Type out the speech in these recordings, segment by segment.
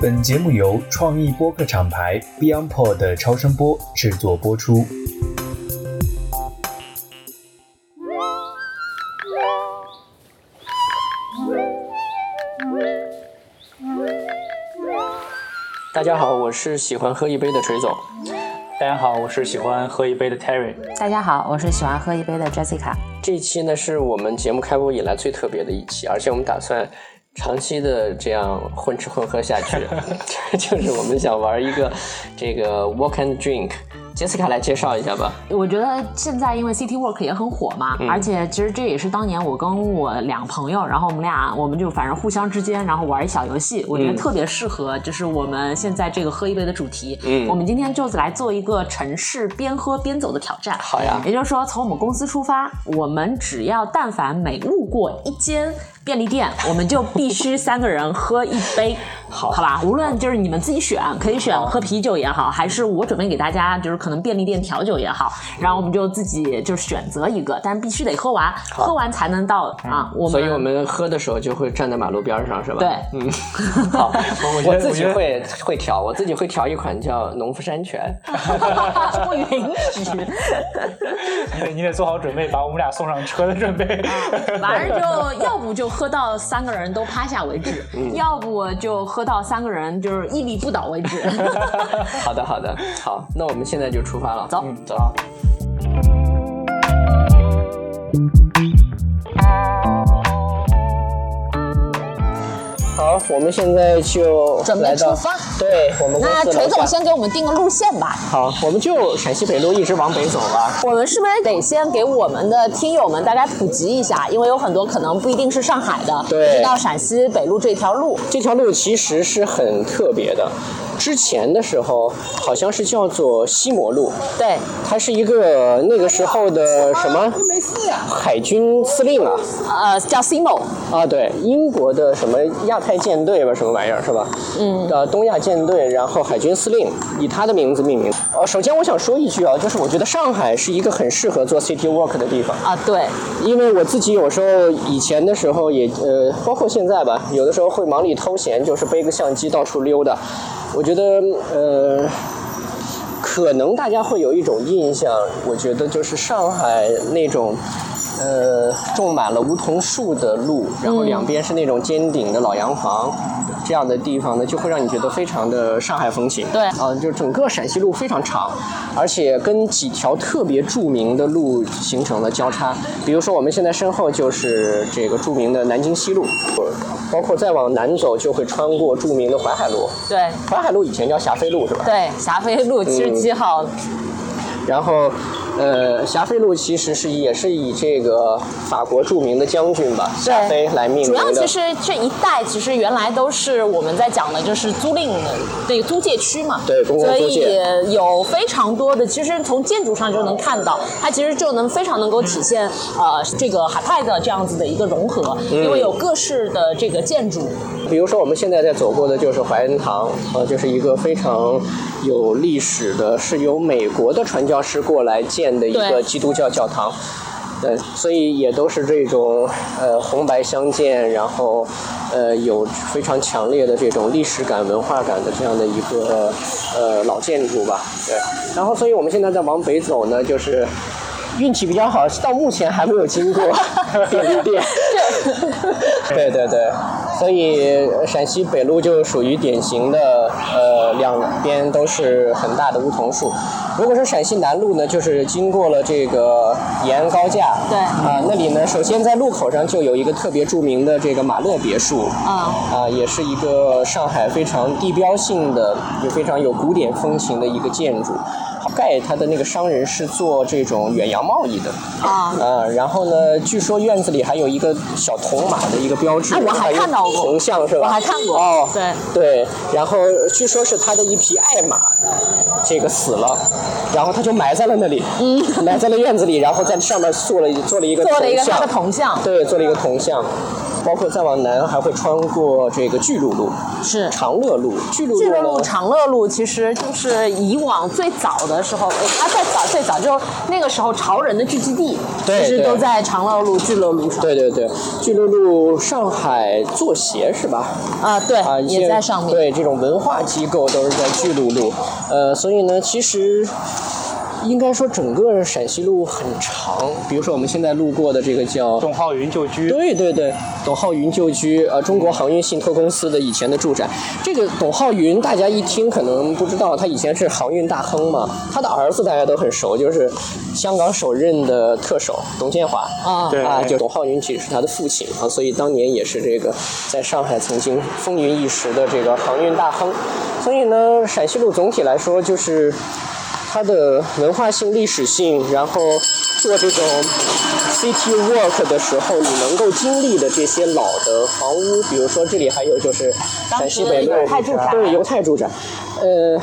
本节目由创意播客厂牌 BeyondPod 的超声波制作播出。大家好，我是喜欢喝一杯的锤总。大家好，我是喜欢喝一杯的 Terry。大家好，我是喜欢喝一杯的 Jessica。这一期呢是我们节目开播以来最特别的一期，而且我们打算长期的这样混吃混喝下去，就是我们想玩一个这个 Walk and Drink。杰斯卡来介绍一下吧。我觉得现在因为 City Walk 也很火嘛，而且其实这也是当年我跟我两个朋友，然后我们俩我们就反正互相之间，然后玩一小游戏，我觉得特别适合，就是我们现在这个喝一杯的主题。嗯，我们今天就来做一个城市边喝边走的挑战。好呀，也就是说从我们公司出发，我们只要但凡每路过一间。便利店，我们就必须三个人喝一杯，好，好吧？无论就是你们自己选，可以选喝啤酒也好，还是我准备给大家就是可能便利店调酒也好，然后我们就自己就选择一个，但是必须得喝完，喝完才能到啊。我们所以我们喝的时候就会站在马路边上，是吧？对，嗯，好，我自己会会调，我自己会调一款叫农夫山泉，不允许，你得做好准备，把我们俩送上车的准备。反正就要不就。喝到三个人都趴下为止，要不就喝到三个人就是屹立不倒为止。好的，好的，好，那我们现在就出发了，走，走。好，我们现在就准备出发。对，我们那锤总先给我们定个路线吧。好，我们就陕西北路一直往北走吧。我们是不是得先给我们的听友们大概普及一下？因为有很多可能不一定是上海的，对，知道陕西北路这条路。这条路其实是很特别的。之前的时候好像是叫做西摩路，对，它是一个那个时候的什么海军司令啊，呃，叫 Simo 啊，对，英国的什么亚太舰队吧，什么玩意儿是吧？嗯，呃，东亚舰队，然后海军司令以他的名字命名。呃，首先我想说一句啊，就是我觉得上海是一个很适合做 city walk 的地方啊，对，因为我自己有时候以前的时候也呃，包括现在吧，有的时候会忙里偷闲，就是背个相机到处溜达。我觉得，呃，可能大家会有一种印象，我觉得就是上海那种，呃，种满了梧桐树的路，然后两边是那种尖顶的老洋房。这样的地方呢，就会让你觉得非常的上海风情。对，啊，就整个陕西路非常长，而且跟几条特别著名的路形成了交叉。比如说我们现在身后就是这个著名的南京西路，包括再往南走就会穿过著名的淮海路。对，淮海路以前叫霞飞路是吧？对，霞飞路七十七号。然后。呃，霞飞路其实是也是以这个法国著名的将军吧，霞飞来命名的。主要其实这一带其实原来都是我们在讲的，就是租赁的那个租界区嘛。对，公共租界。所以有非常多的，其实从建筑上就能看到，它其实就能非常能够体现呃这个海派的这样子的一个融合，因为有各式的这个建筑。比如说我们现在在走过的就是怀恩堂，呃，就是一个非常有历史的，是由美国的传教士过来建。的一个基督教教堂，对，所以也都是这种呃红白相间，然后呃有非常强烈的这种历史感、文化感的这样的一个呃老建筑吧，对。然后，所以我们现在在往北走呢，就是运气比较好，到目前还没有经过便利店。对对对，所以陕西北路就属于典型的呃两边都是很大的梧桐树。如果是陕西南路呢，就是经过了这个延安高架，对，啊，那里呢，首先在路口上就有一个特别著名的这个马勒别墅，啊，啊，也是一个上海非常地标性的，也非常有古典风情的一个建筑。盖他的那个商人是做这种远洋贸易的啊，呃，然后呢，据说院子里还有一个小铜马的一个标志，我还看到过铜像是吧？我还看过哦，对对，然后据说是他的一匹爱马，这个死了，然后他就埋在了那里，嗯，埋在了院子里，然后在上面做了做了一个做了一个他的铜像，对，做了一个铜像。包括再往南还会穿过这个巨鹿路、是长乐路。巨鹿路、长乐路其实就是以往最早的时候，呃它最早最早就那个时候潮人的聚集地，其实都在长乐路、巨鹿路上。对对对，巨鹿路上海作协是吧？啊，对，啊，也在上面。对，这种文化机构都是在巨鹿路，呃，所以呢，其实应该说整个陕西路很长。比如说我们现在路过的这个叫董浩云旧居，对对对，董浩云旧居，呃，中国航运信托公司的以前的住宅。这个董浩云，大家一听可能不知道，他以前是航运大亨嘛。他的儿子大家都很熟，就是香港首任的特首董建华啊对啊，就董浩云其实是他的父亲啊，所以当年也是这个在上海曾经风云一时的这个航运大亨。所以呢，陕西路总体来说就是。它的文化性、历史性，然后做这种 city walk 的时候，你能够经历的这些老的房屋，比如说这里还有就是陕西北路当时的犹太住宅对犹太住宅，呃。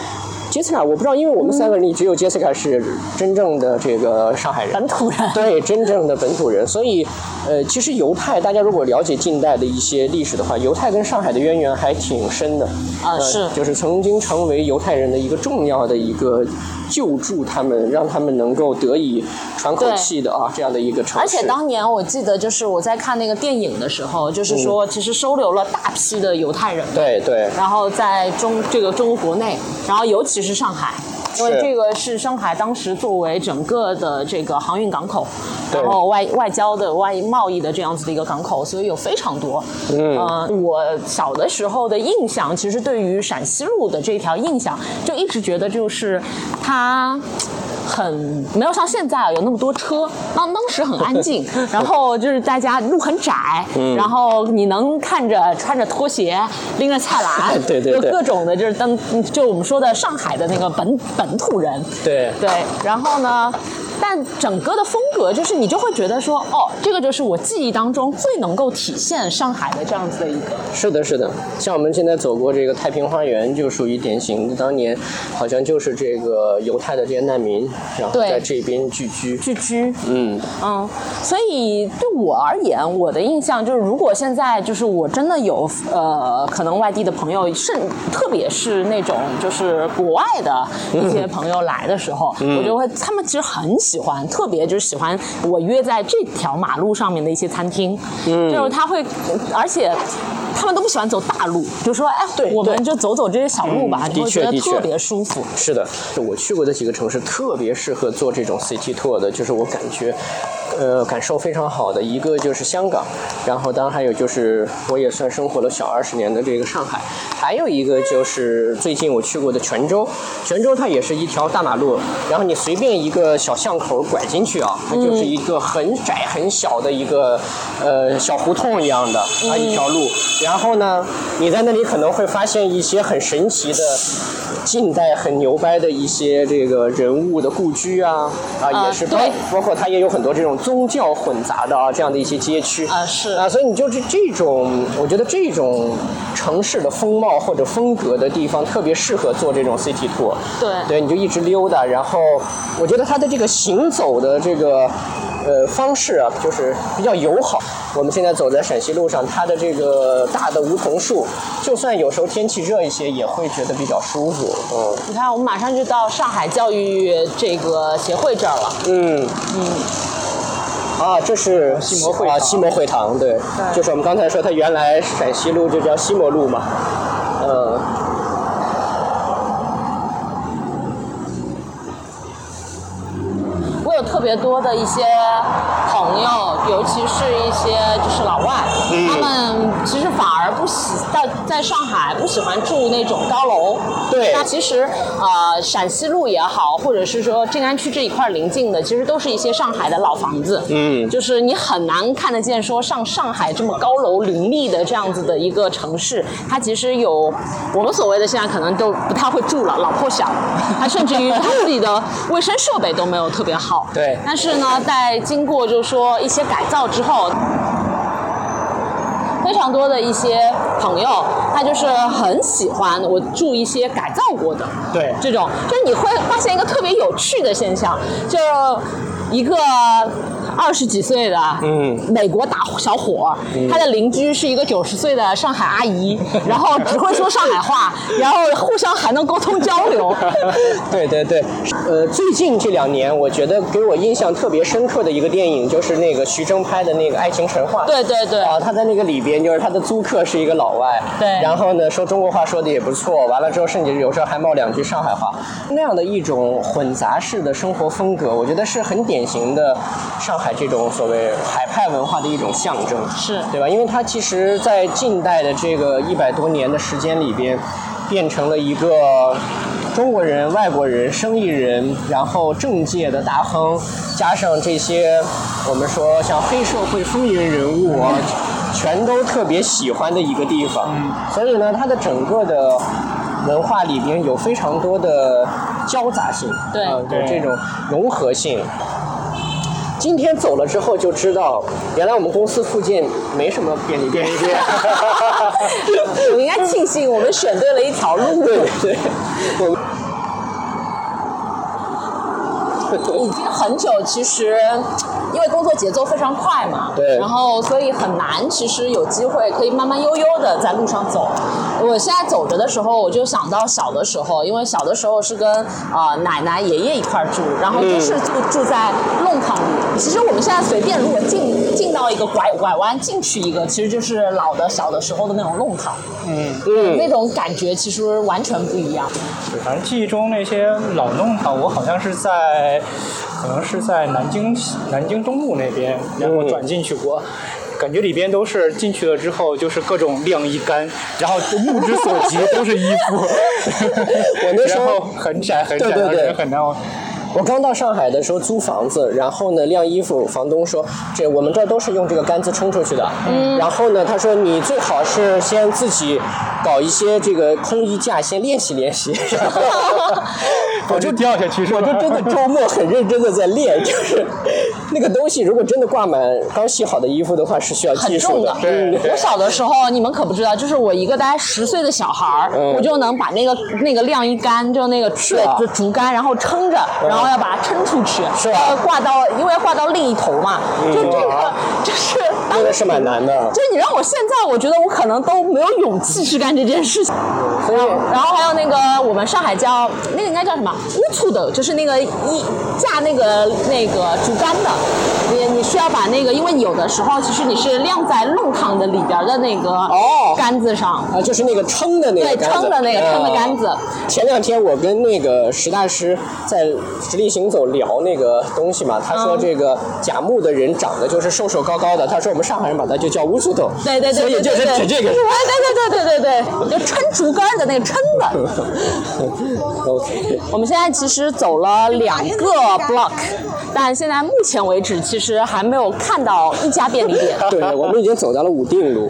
杰斯卡，我不知道，因为我们三个人里只有杰斯卡是真正的这个上海人，本土人对，真正的本土人。所以，呃，其实犹太，大家如果了解近代的一些历史的话，犹太跟上海的渊源还挺深的。呃啊是就是曾经成为犹太人的一个重要的一个救助他们，让他们能够得以喘口气的啊，这样的一个城市。而且当年我记得，就是我在看那个电影的时候，就是说其实收留了大批的犹太人，对对然后在中这个中国国内，然后尤其是上海。因为这个是上海当时作为整个的这个航运港口，然后外外交的外贸易的这样子的一个港口，所以有非常多。嗯，呃，我小的时候的印象，其实对于陕西路的这条印象，就一直觉得就是它。很没有像现在啊有那么多车，当当时很安静，然后就是大家路很窄，嗯然后你能看着穿着拖鞋拎着菜篮，对对对。就各种的就是当就我们说的上海的那个本本土人，对。对，然后呢，但整个的风格就是你就会觉得说，哦，这个就是我记忆当中最能够体现上海的这样子的一个，是的，是的，像我们现在走过这个太平花园，就属于典型。当年好像就是这个犹太的这些难民，然后在这边聚居。聚居，嗯，嗯，所以对我而言，我的印象就是，如果现在就是我真的有呃，可能外地的朋友，甚特别是那种就是国外的一些朋友来的时候，我就会他们其实很喜欢，特别就是喜欢我约在这条马路上面的一些餐厅，嗯就是他会，而且。他们都不喜欢走大路，就说哎，对对我们就走走这些小路吧，嗯你会觉得特别舒服。是的，我去过的几个城市特别适合做这种 city tour 的，就是我感觉，呃，感受非常好的一个就是香港，然后当然还有就是我也算生活了小二十年的这个上海，还有一个就是最近我去过的泉州，泉州它也是一条大马路，然后你随便一个小巷口拐进去啊，它就是一个很窄很小的一个呃小胡同一样的啊一条路，然后呢，你在那里可能会发现一些很神奇的。近代很牛掰的一些这个人物的故居啊啊，啊也是包对包括它也有很多这种宗教混杂的啊这样的一些街区啊是啊，所以你就是这种，我觉得这种城市的风貌或者风格的地方特别适合做这种 city tour。对对，你就一直溜达，然后我觉得它的这个行走的这个呃方式啊，就是比较友好。我们现在走在陕西路上，它的这个大的梧桐树，就算有时候天气热一些，也会觉得比较舒服。嗯你看，我们马上就到上海教育这个协会这儿了。嗯嗯。啊，这是西摩会堂啊，西摩会堂，对，就是我们刚才说，它原来陕西路就叫西摩路嘛，嗯。我有特别多的一些朋友，尤其是一些就是老外，嗯他们其实反而不喜在在上海不喜欢住那种高楼。对那其实呃陕西路也好，或者是说静安区这一块临近的，其实都是一些上海的老房子。嗯就是你很难看得见说上上海这么高楼林立的这样子的一个城市，它其实有我们所谓的现在可能都不太会住了，老破小，它甚至于它自己的卫生设备都没有特别好。对但是呢，在经过就是说一些改造之后。非常多的一些朋友，他就是很喜欢我住一些改造过的，对这种，就是你会发现一个特别有趣的现象，就一个二十几岁的，嗯。美国大小伙，他的邻居是一个九十岁的上海阿姨，然后只会说上海话，然后互相还能沟通交流。对对对，呃，最近这两年，我觉得给我印象特别深刻的一个电影，就是那个徐峥拍的那个《爱情神话》。对对对。啊，他在那个里边，就是他的租客是一个老外，对。然后呢，说中国话说的也不错，完了之后，甚至有时候还冒两句上海话，那样的一种混杂式的生活风格，我觉得是很典型的上海这种所谓海派文化的一种象征，是对吧？因为它其实，在近代的这个一百多年的时间里边，变成了一个中国人、外国人、生意人，然后政界的大亨，加上这些我们说像黑社会风云人物啊，全都特别喜欢的一个地方。所以呢，它的整个的。文化里边有非常多的交杂性，对啊有对这种融合性。今天走了之后就知道，原来我们公司附近没什么便利店。我们应该庆幸我们选对了一条路。对对，我已经很久，其实因为工作节奏非常快嘛，对然后所以很难，其实有机会可以慢慢悠悠的在路上走。我现在走着的时候，我就想到小的时候，因为小的时候是跟啊、呃奶奶、爷爷一块儿住，然后就是住、住在弄堂里。其实我们现在随便如果进进到一个拐拐弯进去一个，其实就是老的小的时候的那种弄堂，嗯，那种感觉其实完全不一样。对反正记忆中那些老弄堂，我好像是在，可能是在南京南京东路那边，然后转进去过。感觉里边都是进去了之后，就是各种晾衣杆，然后目之所及都是衣服。我那时候很窄很窄，对对对很难。我刚到上海的时候租房子，然后呢晾衣服，房东说这我们这都是用这个杆子冲出去的。嗯。然后呢，他说你最好是先自己搞一些这个空衣架，先练习练习。我就掉下去是吧？我就真的周末很认真的在练，就是那个东西，如果真的挂满刚洗好的衣服的话，是需要技术的。嗯，我小的时候，你们可不知道，就是我一个大概十岁的小孩儿，嗯我就能把那个那个晾衣杆，就那个是啊就竹竿，然后撑着，然后要把它撑出去，是吧挂到，因为要挂到另一头嘛，就这个就是当那个是蛮难的。就你让我现在，我觉得我可能都没有勇气去干这件事情。所以然后还有那个我们上海叫那个应该叫什么？乌醋的，就是那个一架那个那个竹竿的，你你需要把那个，因为有的时候其实你是晾在弄堂的里边的那个哦。杆子上，啊，就是那个撑的那个对撑的那个撑的杆子。啊前两天我跟那个石大师在直立行走聊那个东西嘛，他说嗯。这个甲木的人长得就是瘦瘦高高的，他说我们上海人把它就叫乌苏头，对对对所以就是对对对，指这个。对对对对对对，就撑竹竿的那个撑子。OK，我们现在其实走了两个 block，但现在目前为止其实还没有看到一家便利店。对，我们已经走到了武定路，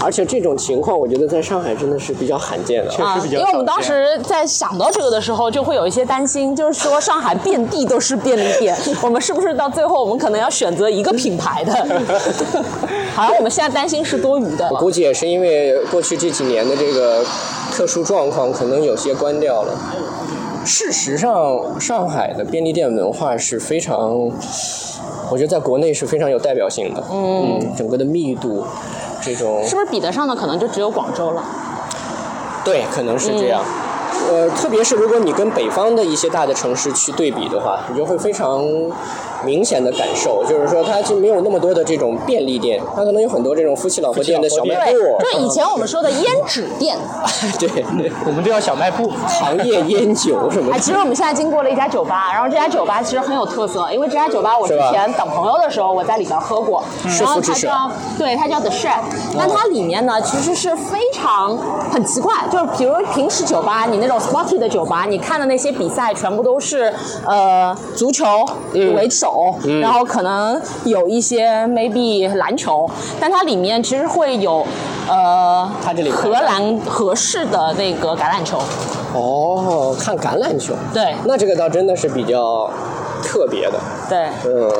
而且这种情况我觉得在上海真的是比较罕见的。啊，确实比较因为我们当时在想到这个的时候，就会有一些担心，就是说上海遍地都是便利店，我们是不是到最后我们可能要选择一个品牌的？好像我们现在担心是多余的我。估计也是因为过去这几年的这个特殊状况，可能有些关掉了。事实上，上海的便利店文化是非常，我觉得在国内是非常有代表性的。嗯，整个的密度，这种是不是比得上的可能就只有广州了？对，可能是这样。呃，特别是如果你跟北方的一些大的城市去对比的话，你就会非常明显的感受，就是说它就没有那么多的这种便利店，它可能有很多这种夫妻老婆店的小卖对部，，就以前我们说的胭脂店。对对，我们都要小卖部。行业烟酒什么哎，的。其实我们现在经过了一家酒吧，然后这家酒吧其实很有特色，因为这家酒吧我之前等朋友的时候我在里边喝过，然后它叫对它叫 The Chef，但它里面呢其实是非常很奇怪，就是比如平时酒吧你那种 sporty 的酒吧，你看的那些比赛全部都是呃足球为首，然后可能有一些 maybe 篮球，但它里面其实会有呃它这里荷兰合适的那个橄榄球，哦，看橄榄球，对。那这个倒真的是比较特别的，对。嗯，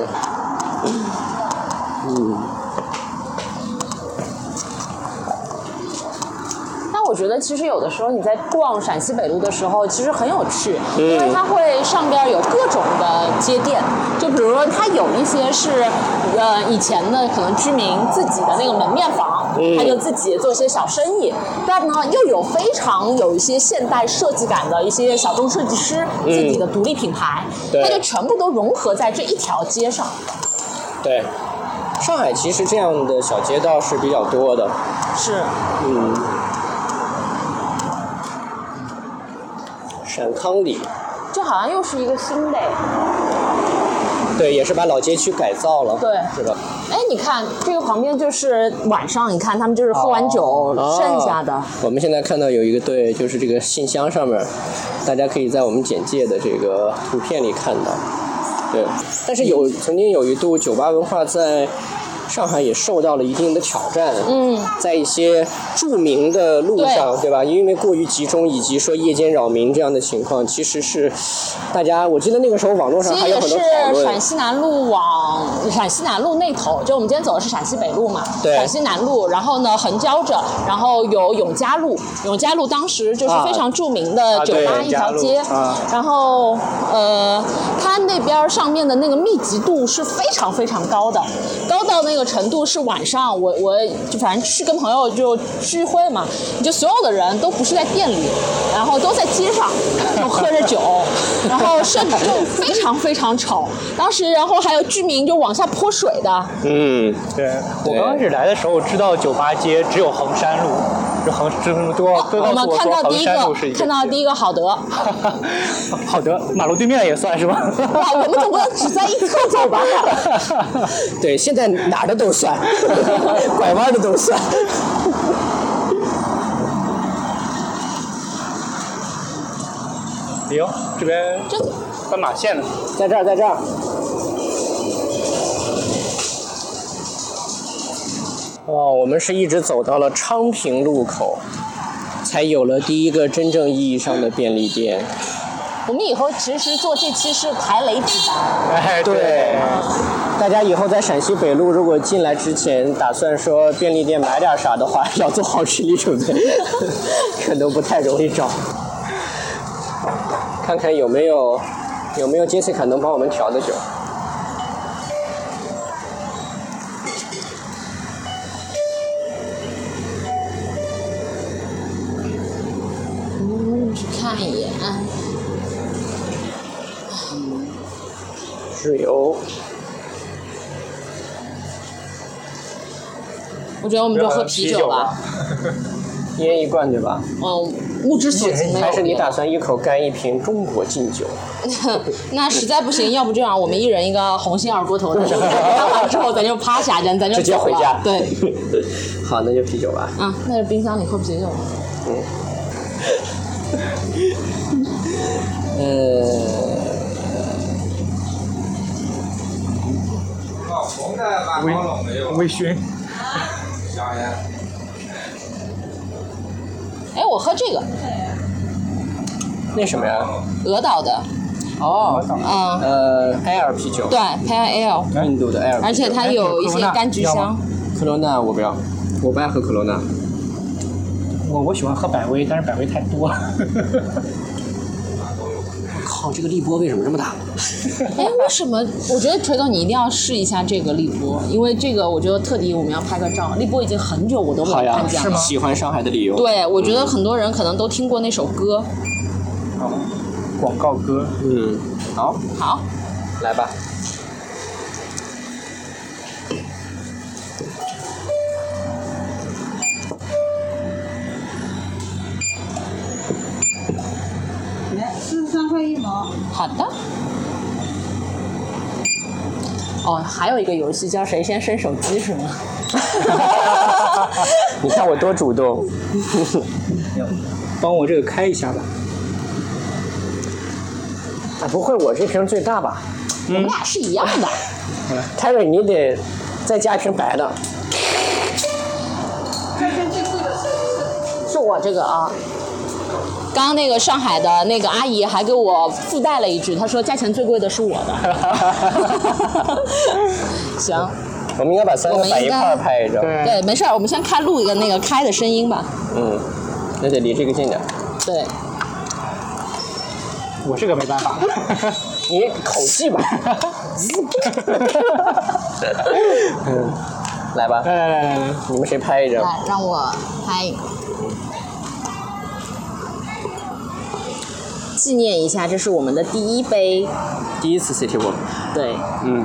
嗯，我觉得其实有的时候你在逛陕西北路的时候，其实很有趣，因为它会上边有各种的街店，就比如说它有一些是呃以前的可能居民自己的那个门面房，他就自己做一些小生意，但呢又有非常有一些现代设计感的一些小众设计师自己的独立品牌，它就全部都融合在这一条街上。对，上海其实这样的小街道是比较多的。是，嗯，陕康里，这好像又是一个新的。对，也是把老街区改造了，对是的？哎，你看这个旁边就是晚上，你看他们就是喝完酒剩下的。哦我们现在看到有一个对，就是这个信箱上面，大家可以在我们简介的这个图片里看到。对，但是有曾经有一度酒吧文化在上海也受到了一定的挑战。嗯，在一些著名的路上，对吧？因为过于集中，以及说夜间扰民这样的情况，其实是大家，我记得那个时候网络上其实也还有很多讨论是陕。西南路往陕西南路那头，就我们今天走的是陕西北路嘛，对陕西南路，然后呢横交着，然后有永嘉路，永嘉路当时就是非常著名的酒吧一条街，然后呃，它那边上面的那个密集度是非常非常高的，高到那个程度是晚上我我就反正去跟朋友就聚会嘛，就所有的人都不是在店里，然后都在街上，就喝着酒，然后甚至就非常非常吵。当时然后还有居民就往下泼水的，嗯，对我刚开始来的时候知道酒吧街只有衡山路，就衡这么多都我们告诉我说衡看到第一山路是一个个看到第一个好德，好德，马路对面也算是吧？我们总不能只在一侧走吧？对，现在哪儿的都算，拐弯的都算。哟，这边斑马线呢？在这儿，在这儿。哦，我们是一直走到了昌平路口，才有了第一个真正意义上的便利店。我们以后其实做这期是排雷指南。哎，对，大家以后在陕西北路如果进来之前打算说便利店买点啥的话，要做好心理准备，可能不太容易找。看看有没有有没有杰西卡能帮我们调的酒。看一眼。是有我觉得我们就喝啤酒吧。一人一罐对吧？嗯，物之所及没有还是你打算一口干一瓶中国劲酒？那实在不行，要不这样，我们一人一个红心二锅头，干完之后咱就趴下，咱咱就直接回家。对，好，那就啤酒吧。啊，那是冰箱里喝啤酒。呃，老红的八微微醺。哎，我喝这个那什么呀？鹅岛的，哦，嗯，呃，艾尔啤酒，对 p a l 印度的艾尔啤酒。而且它有一些柑橘香。科罗娜我不要，我不爱喝科罗娜。我我喜欢喝百威，但是百威太多了。靠，这个立波为什么这么大？哎，为什么？我觉得锤总你一定要试一下这个立波，因为这个我觉得特地我们要拍个照。立波已经很久我都没有看，见了。喜欢上海的理由。对，我觉得很多人可能都听过那首歌。好，广告歌，嗯，好，好，来吧。好的。哦，还有一个游戏叫谁先伸手机是吗？你看我多主动。帮我这个开一下吧。啊，不会，我这瓶最大吧？我们俩是一样的。泰瑞，你得再加一瓶白的。是我这个啊。刚刚那个上海的那个阿姨还给我附带了一句，她说价钱最贵的是我的。行，我们应该把三个摆一块儿拍一张。对对，没事儿，我们先开录一个那个开的声音吧。嗯，那得离这个近点。对，我这个没办法。你口技吧。嗯，来吧，来来来来来，你们谁拍一张？来让我拍一个，纪念一下，这是我们的第一杯。第一次 City Walk。对，嗯，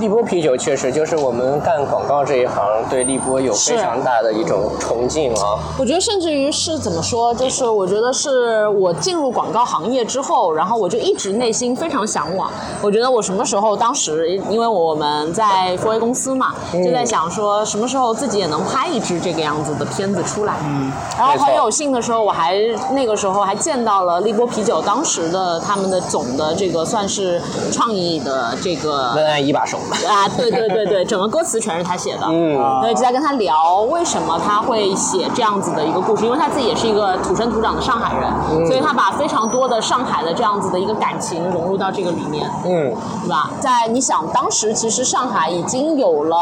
立波啤酒确实就是我们干广告这一行对立波有非常大的一种崇敬啊。我觉得甚至于是怎么说，就是我觉得是我进入广告行业之后，然后我就一直内心非常向往。我觉得我什么时候，当时因为我们在 f o A 公司嘛，就在想说什么时候自己也能拍一支这个样子的片子出来。嗯，然后很有幸的时候，我还那个时候还见到了立波啤酒当时的他们的总的这个算是创意的这个文案一把手。啊，对对对对，整个歌词全是他写的。嗯所以就在跟他聊为什么他会写这样子的一个故事，因为他自己也是一个土生土长的上海人，所以他把非常多的上海的这样子的一个感情融入到这个里面，嗯，对吧？在你想，当时其实上海已经有了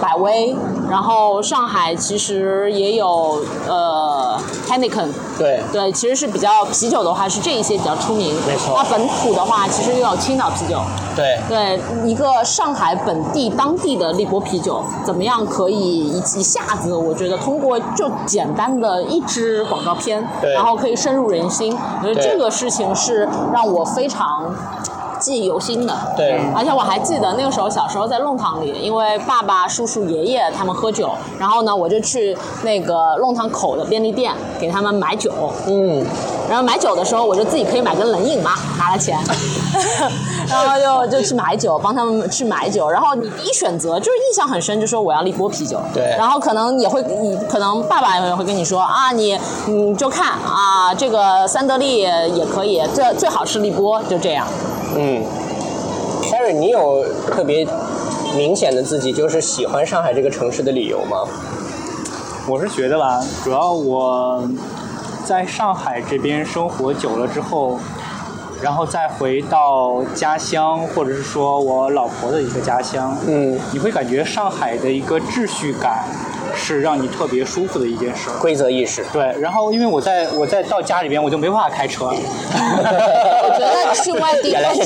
百威，然后上海其实也有呃 Heineken，对，对，其实是比较啤酒的话是这一些比较出名。没错那本土的话，其实又有青岛啤酒。对，对一个上海本地当地的立波啤酒，怎么样可以一一下子，我觉得通过就简单的一支广告片，对然后可以深入人心。我觉得这个事情是让我非常。记忆犹新的，对。而且我还记得那个时候小时候在弄堂里，因为爸爸、叔叔、爷爷他们喝酒，然后呢，我就去那个弄堂口的便利店给他们买酒，嗯，然后买酒的时候，我就自己可以买根冷饮嘛，拿了钱，然后就就去买酒，帮他们去买酒。然后你第一选择就是印象很深，就说我要立波啤酒。对然后可能也会，你可能爸爸也会跟你说啊，你你就看啊，这个三得利也可以，最最好是立波，就这样。嗯，Harry，你有特别明显的自己就是喜欢上海这个城市的理由吗？我是觉得吧，主要我在上海这边生活久了之后，然后再回到家乡，或者是说我老婆的一个家乡，嗯，你会感觉上海的一个秩序感是让你特别舒服的一件事。规则意识。对，然后因为我在我在到家里边我就没办法开车，我觉得去外地开车，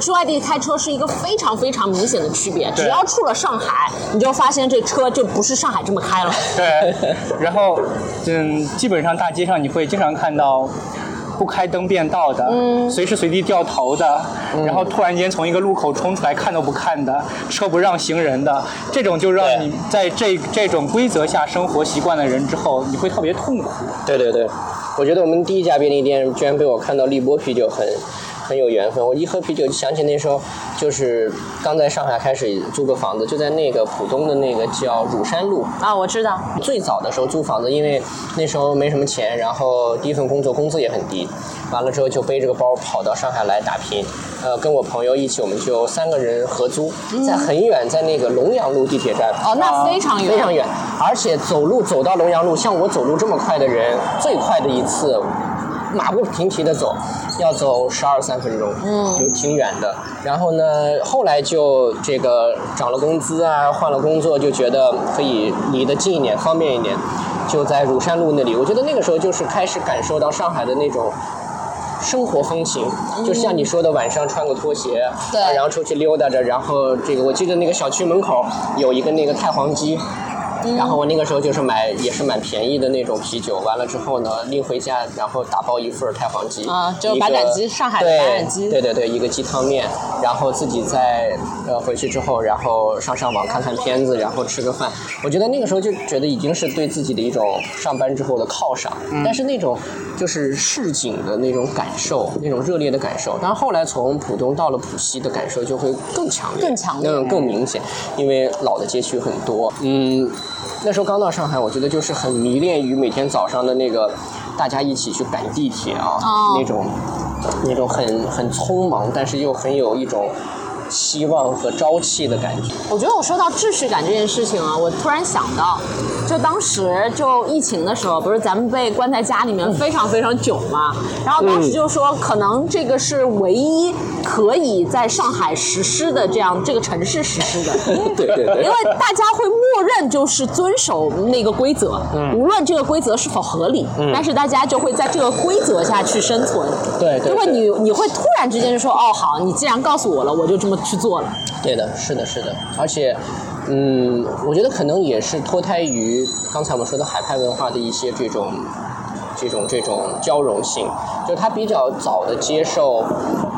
去外地开车是一个非常非常明显的区别。只要出了上海，你就发现这车就不是上海这么开了。对，然后嗯，基本上大街上你会经常看到。不开灯变道的，嗯。随时随地掉头的，然后突然间从一个路口冲出来看都不看的，车不让行人的，这种就让你在这这种规则下生活习惯的人之后，你会特别痛苦。对对对，我觉得我们第一家便利店居然被我看到荔波啤酒很很有缘分。我一喝啤酒就想起那时候就是刚在上海开始租个房子，就在那个浦东的那个叫乳山路。啊，我知道，最早的时候租房子，因为那时候没什么钱，然后第一份工作工资也很低，完了之后就背着个包跑到上海来打拼。呃，跟我朋友一起，我们就三个人合租，在很远，在那个龙阳路地铁站。哦，那非常远，非常远，而且走路走到龙阳路，像我走路这么快的人，最快的一次，马不停蹄的走，要走十二三分钟，嗯，就挺远的。然后呢，后来就这个涨了工资啊，换了工作，就觉得可以离得近一点，方便一点，就在乳山路那里。我觉得那个时候就是开始感受到上海的那种。生活风情，就像你说的，晚上穿个拖鞋，对啊然后出去溜达着，然后这个我记得那个小区门口有一个那个太皇鸡，然后我那个时候就是买也是蛮便宜的那种啤酒，完了之后呢拎回家，然后打包一份儿太皇鸡，啊就白斩鸡上海的对白斩鸡对对对，一个鸡汤面，然后自己再呃回去之后，然后上上网看看片子，然后吃个饭。我觉得那个时候就觉得已经是对自己的一种上班之后的犒赏，嗯但是那种就是市井的那种感受，那种热烈的感受。但是后来从浦东到了浦西的感受就会更强烈，更强烈嗯，更明显，因为老的街区很多。嗯，那时候刚到上海，我觉得就是很迷恋于每天早上的那个大家一起去赶地铁啊，哦。那种那种很很匆忙，但是又很有一种希望和朝气的感觉。我觉得我说到秩序感这件事情啊，我突然想到，就当时就疫情的时候，不是咱们被关在家里面非常非常久嘛，然后当时就说可能这个是唯一可以在上海实施的这样这个城市实施的，对对对。因为大家会默认就是遵守那个规则，无论这个规则是否合理，但是大家就会在这个规则下去生存。对对因为你你会突然之间就说哦好，你既然告诉我了，我就这么去做了。对的，是的，是的，而且，嗯，我觉得可能也是脱胎于刚才我们说的海派文化的一些这种、这种、这种交融性，就是它比较早的接受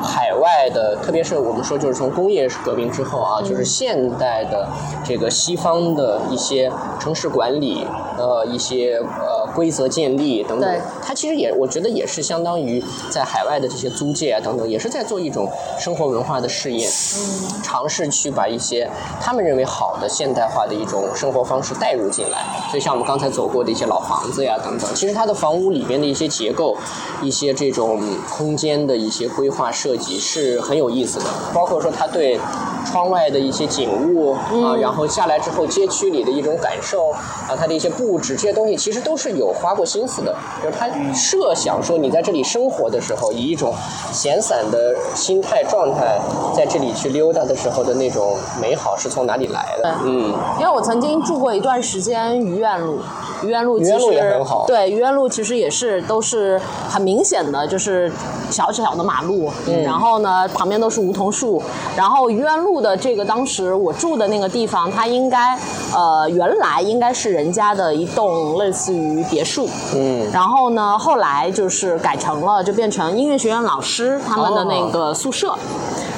海外的，特别是我们说就是从工业革命之后啊，就是现代的这个西方的一些城市管理，呃，一些呃规则建立等等对，它其实也我觉得也是相当于在海外的这些租界啊等等，也是在做一种生活文化的试验。尝试去把一些他们认为好的现代化的一种生活方式带入进来。所以像我们刚才走过的一些老房子呀等等，其实它的房屋里边的一些结构、一些这种空间的一些规划设计是很有意思的，包括说他对窗外的一些景物啊，然后下来之后街区里的一种感受啊，他的一些布置这些东西，其实都是有花过心思的。就是他设想说你在这里生活的时候，以一种闲散的心态状态在这里去溜达的时候的那种美好是从哪里来的？嗯，因为我曾经住过一段时间愚园路，愚园路其实也很好对，愚园路其实也是都是很明显的，就是小小的马路，嗯。然后呢旁边都是梧桐树，然后愚园路的这个当时我住的那个地方，它应该呃原来应该是人家的一栋类似于别墅，嗯，然后呢后来就是改成了就变成音乐学院老师他们的那个宿舍。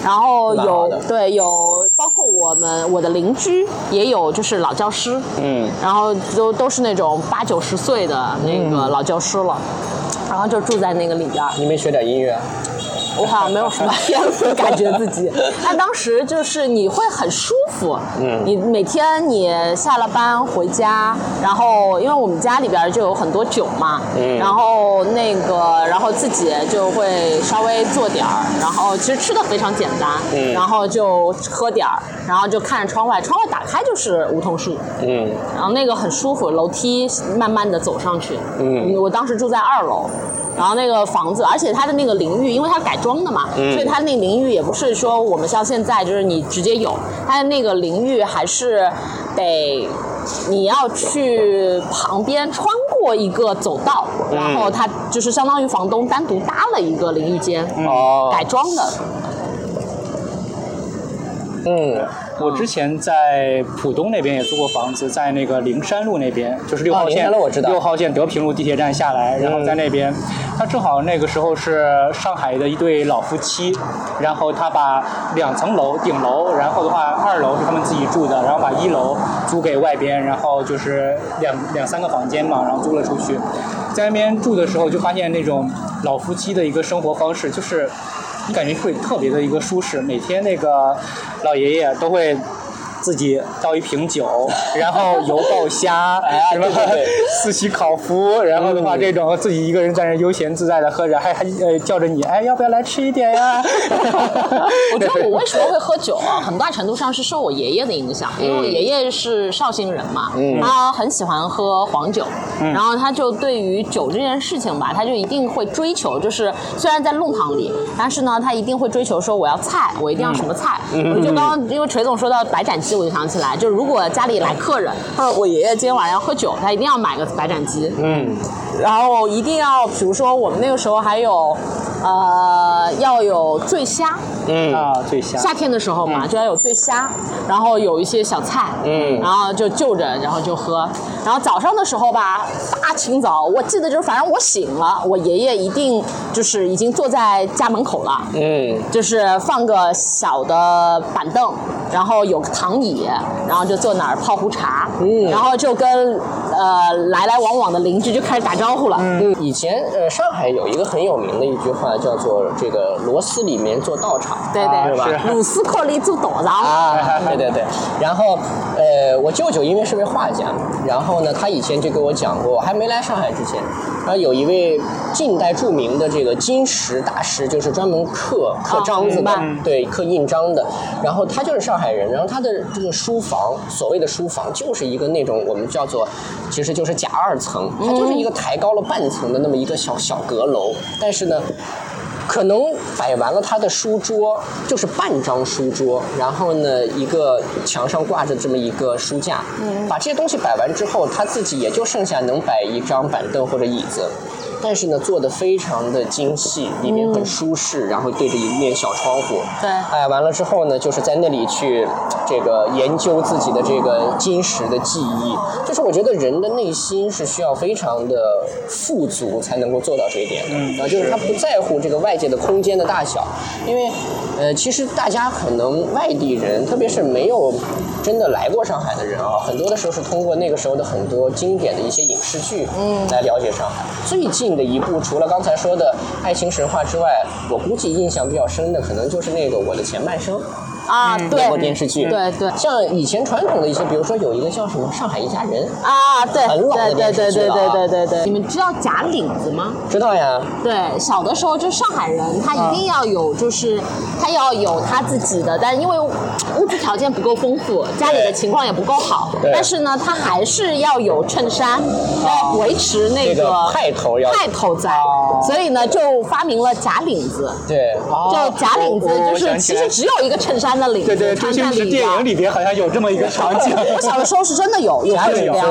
然后有对有包括我们我的邻居也有就是老教师，嗯，然后都都是那种八九十岁的那个老教师了，然后就住在那个里边。你没学点音乐？我好像没有什么天赋，感觉自己。但当时就是你会很舒服，嗯，你每天你下了班回家，然后因为我们家里边就有很多酒嘛，嗯然后那个然后自己就会稍微做点儿，然后其实吃的非常简单，嗯然后就喝点儿，然后就看着窗外，窗外打开就是梧桐树，嗯然后那个很舒服，楼梯慢慢的走上去。嗯我当时住在二楼，然后那个房子，而且它的那个淋浴，因为它是改装的嘛，嗯。所以它那个淋浴也不是说我们像现在就是你直接有，它的那个淋浴还是得你要去旁边穿过一个走道，嗯。然后它就是相当于房东单独搭了一个淋浴间，哦。改装的。嗯我之前在浦东那边也租过房子，在那个灵山路那边，就是六号线，六号线德平路地铁站下来，然后在那边，他正好那个时候是上海的一对老夫妻，然后他把两层楼顶楼，然后的话二楼是他们自己住的，然后把一楼租给外边，然后就是两两三个房间嘛，然后租了出去，在那边住的时候就发现那种老夫妻的一个生活方式就是。你感觉会特别的一个舒适。每天那个老爷爷都会自己倒一瓶酒，然后油爆虾，什么 四喜烤麸，然后的话嗯。这种自己一个人在那悠闲自在的喝着，还还呃叫着你，哎，要不要来吃一点呀？我觉得我为什么会喝酒啊？很大程度上是受我爷爷的影响，因为我爷爷是绍兴人嘛，他很喜欢喝黄酒，然后他就对于酒这件事情吧，他就一定会追求，就是虽然在弄堂里，但是呢，他一定会追求说我要菜，我一定要什么菜。我就刚刚因为锤总说到白斩鸡，我就想起来，就是如果家里来客人，或者我爷爷今天晚上要喝酒，他一定要买个白斩鸡。嗯然后一定要，比如说我们那个时候还有，呃，要有醉虾，嗯啊，醉虾。夏天的时候嘛，就要有醉虾，然后有一些小菜，嗯然后就就着，然后就喝。然后早上的时候吧，大清早，我记得就是反正我醒了，我爷爷一定就是已经坐在家门口了，嗯就是放个小的板凳，然后有个躺椅，然后就坐那儿泡壶茶，嗯。然后就跟呃来来往往的邻居就开始打招呼了。嗯，以前呃上海有一个很有名的一句话叫做这个螺丝里面做道场，对对，啊是吧？螺丝壳里做道场。啊，对对对，然后呃，我舅舅因为是位画家，然后呢，他以前就给我讲过，我还没来上海之前，然后有一位近代著名的这个金石大师，就是专门刻刻章子的，对，刻印章的。然后他就是上海人，然后他的这个书房，所谓的书房，就是一个那种我们叫做，其实就是假二层，它就是一个抬高了半层的那么一个小小阁楼，但是呢。可能摆完了他的书桌，就是半张书桌，然后呢，一个墙上挂着这么一个书架，把这些东西摆完之后，他自己也就剩下能摆一张板凳或者椅子，但是呢，做的非常的精细，里面很舒适，然后对着一面小窗户，对。哎，完了之后呢，就是在那里去这个研究自己的这个金石的技艺，就是我觉得人的内心是需要非常的富足才能够做到这一点的，嗯啊，就是他不在乎这个外界的空间的大小，因为呃，其实大家可能外地人，特别是没有真的来过上海的人啊，很多的时候是通过那个时候的很多经典的一些影视剧，嗯，来了解上海。最近的一部，除了刚才说的《爱情神话》之外，我估计印象比较深的，可能就是那个《我的前半生》。啊，美对。国电视剧，对对。像以前传统的一些，比如说有一个叫什么《上海一家人》，啊，对很老的对对电视对对剧了啊。对对对对。你们知道假领子吗？知道呀？对，小的时候就上海人，他一定要有，就是他要有他自己的，但因为物质条件不够丰富，家里的情况也不够好，对。但是呢，他还是要有衬衫，要维持那个派头要派头在，所以呢，就发明了假领子。对，就假领子，就是其实只有一个衬衫的领子对对，周穿星驰。电影里边好像有这么一个场景。我 小的时候是真的有有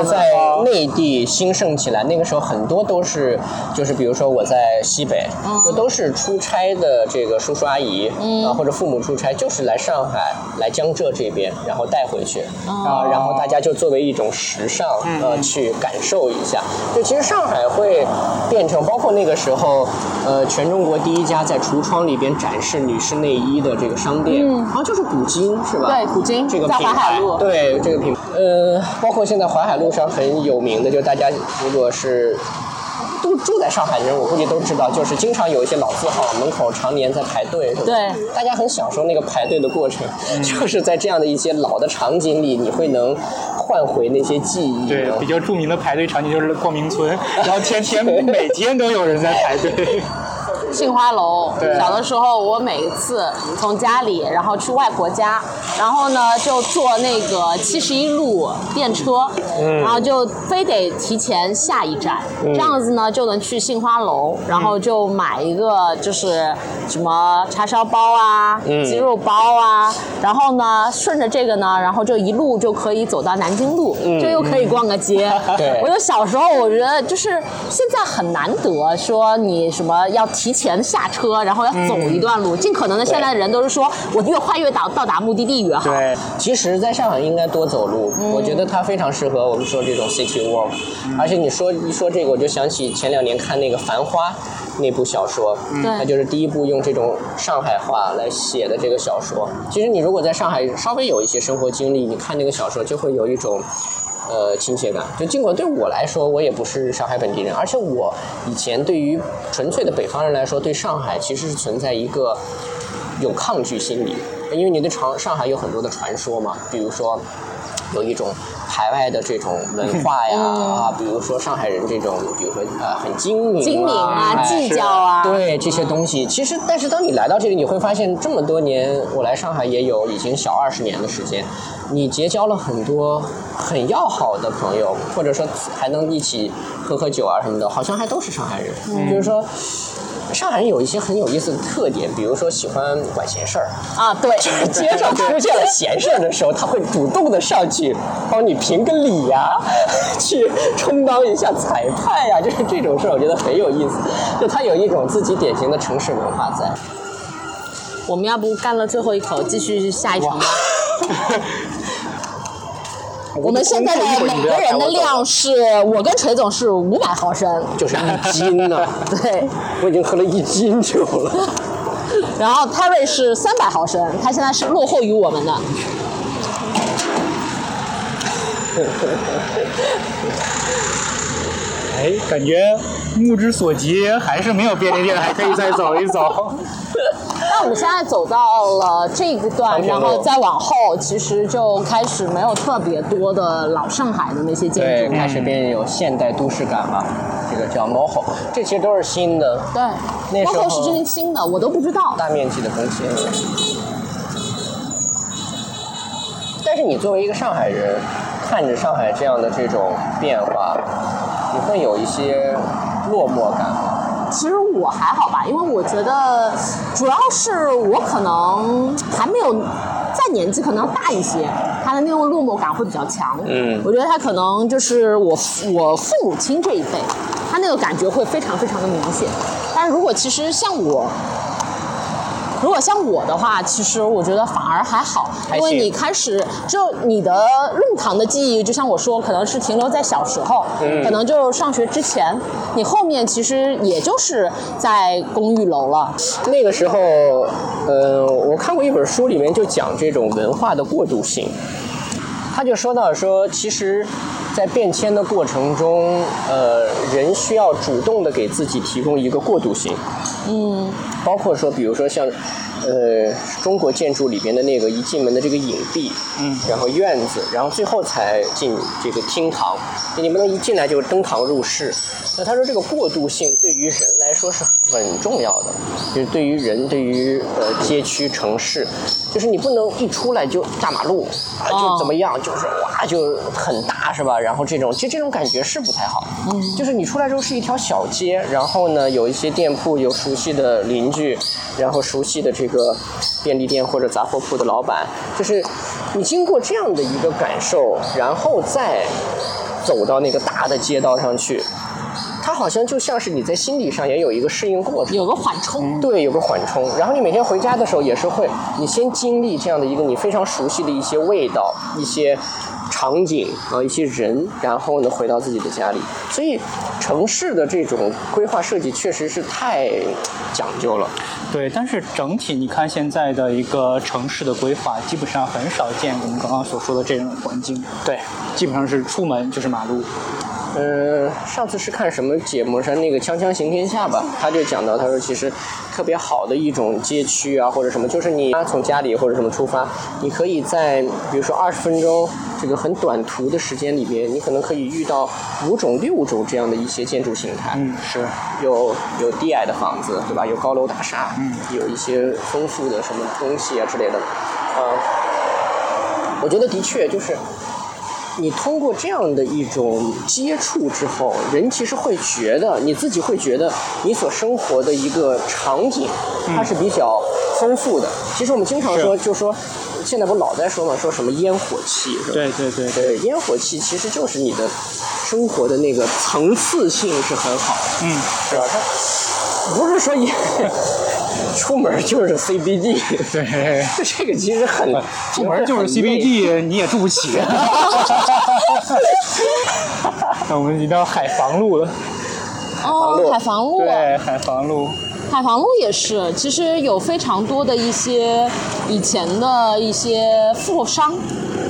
在内地兴盛起来，那个时候很多都是，就是比如说我在西北，就都是出差的这个叔叔阿姨，啊或者父母出差，就是来上海、来江浙这边，然后带回去，啊，然后大家就作为一种时尚，呃，去感受一下。就其实上海会变成，包括那个时候，呃，全中国第一家在橱窗里边展示女士内衣的这个商店，好像就是古今是吧？对古今这个品牌淮海路对这个品牌，呃，包括现在淮海路上很有名的，就大家如果是都住在上海的人，我估计都知道，就是经常有一些老字号门口常年在排队，是吧对大家很享受那个排队的过程，就是在这样的一些老的场景里，你会能换回那些记忆。对，比较著名的排队场景就是光明村，然后天天 每天都有人在排队。杏花楼，小的时候我每一次从家里，然后去外婆家，然后呢就坐那个七十一路电车，然后就非得提前下一站，这样子呢就能去杏花楼，然后就买一个就是什么叉烧包啊、鸡肉包啊，然后呢顺着这个呢，然后就一路就可以走到南京路，就又可以逛个街。对。我就小时候我觉得就是现在很难得说你什么要提前下车，然后要走一段路，尽可能的现在的人都是说我越快越到到达目的地越好。对，其实，在上海应该多走路，我觉得它非常适合我们说这种 city walk。而且你说一说这个，我就想起前两年看那个《繁花》那部小说，对它就是第一部用这种上海话来写的这个小说。其实你如果在上海稍微有一些生活经历，你看那个小说就会有一种。呃，亲切感。就尽管对我来说，我也不是上海本地人，而且我以前对于纯粹的北方人来说，对上海其实是存在一个有抗拒心理，因为你对长上海有很多的传说嘛，比如说有一种排外的这种文化呀，啊，比如说上海人这种，比如说呃很精明、精明啊哎计较啊对这些东西，其实但是当你来到这里，你会发现这么多年，我来上海也有已经小二十年的时间，你结交了很多很要好的朋友，或者说还能一起喝喝酒啊什么的，好像还都是上海人，就是说。上海人有一些很有意思的特点，比如说喜欢管闲事儿，啊，对，街上出现了闲事儿的时候，他会主动的上去帮你评个理呀、去充当一下裁判呀、就是这种事儿，我觉得很有意思。就他有一种自己典型的城市文化在。我们要不干了最后一口，继续下一场吧。我们现在的每个人的量是，我跟锤总是五百毫升，就是一斤呢、对，我已经喝了一斤酒了。然后泰瑞是三百毫升，他现在是落后于我们的。哎，感觉目之所及还是没有便利店，还可以再走一走。那我们现在走到了这个段，然后再往后，其实就开始没有特别多的老上海的那些建对，筑。开始变有现代都市感了。这个叫 MOHO，这其实都是新的，对，那时候是真新的，我都不知道。大面积的更新。但是你作为一个上海人，看着上海这样的这种变化，你会有一些落寞感吗？其实我还好吧，因为我觉得主要是我可能还没有再年纪可能要大一些，他的那种落寞感会比较强。嗯我觉得他可能就是我我父母亲这一辈，他那个感觉会非常非常的明显。但是如果其实像我。如果像我的话，其实我觉得反而还好，还因为你开始就你的论坛的记忆，就像我说，可能是停留在小时候，嗯可能就是上学之前，你后面其实也就是在公寓楼了。那个时候，呃，我看过一本书，里面就讲这种文化的过渡性。他就说到说，其实，在变迁的过程中，呃，人需要主动的给自己提供一个过渡性。嗯，包括说，比如说像，呃，中国建筑里边的那个一进门的这个影壁，嗯然后院子，然后最后才进这个厅堂，你不能一进来就登堂入室。那他说这个过渡性对于人来说是 很重要的，就是对于人，对于呃街区城市，就是你不能一出来就大马路啊，就怎么样，就是哇就很大是吧？然后这种其实这种感觉是不太好，嗯，就是你出来之后是一条小街，然后呢有一些店铺有熟悉的邻居，然后熟悉的这个便利店或者杂货铺的老板，就是你经过这样的一个感受，然后再走到那个大的街道上去，它好像就像是你在心理上也有一个适应过程。有个缓冲。对，有个缓冲。然后你每天回家的时候也是会，你先经历这样的一个你非常熟悉的一些味道、一些场景啊、一些人，然后呢回到自己的家里。所以城市的这种规划设计确实是太讲究了。对，但是整体你看现在的一个城市的规划，基本上很少见我们刚刚所说的这种环境。对，基本上是出门就是马路。嗯，上次是看什么节目？是那个《锵锵行天下》吧？他就讲到，他说其实特别好的一种街区啊，或者什么，就是你从家里或者什么出发，你可以在比如说二十分钟这个很短途的时间里边，你可能可以遇到五种、六种这样的一些建筑形态。嗯，是。有有低矮的房子，对吧？有高楼大厦，嗯，有一些丰富的什么东西啊之类的，啊、我觉得的确就是。你通过这样的一种接触之后，人其实会觉得你自己会觉得你所生活的一个场景，它是比较丰富的。其实我们经常说，就说现在不老在说嘛，说什么烟火气，是吧？对对对对，烟火气其实就是你的生活的那个层次性是很好的，嗯，是吧？它不是说一 出门就是 CBD，对。这个其实很出门就是 CBD，你也住不起。那我们已经到海防路了。哦，海防路，对，海防路。海防路也是，其实有非常多的一些以前的一些富商，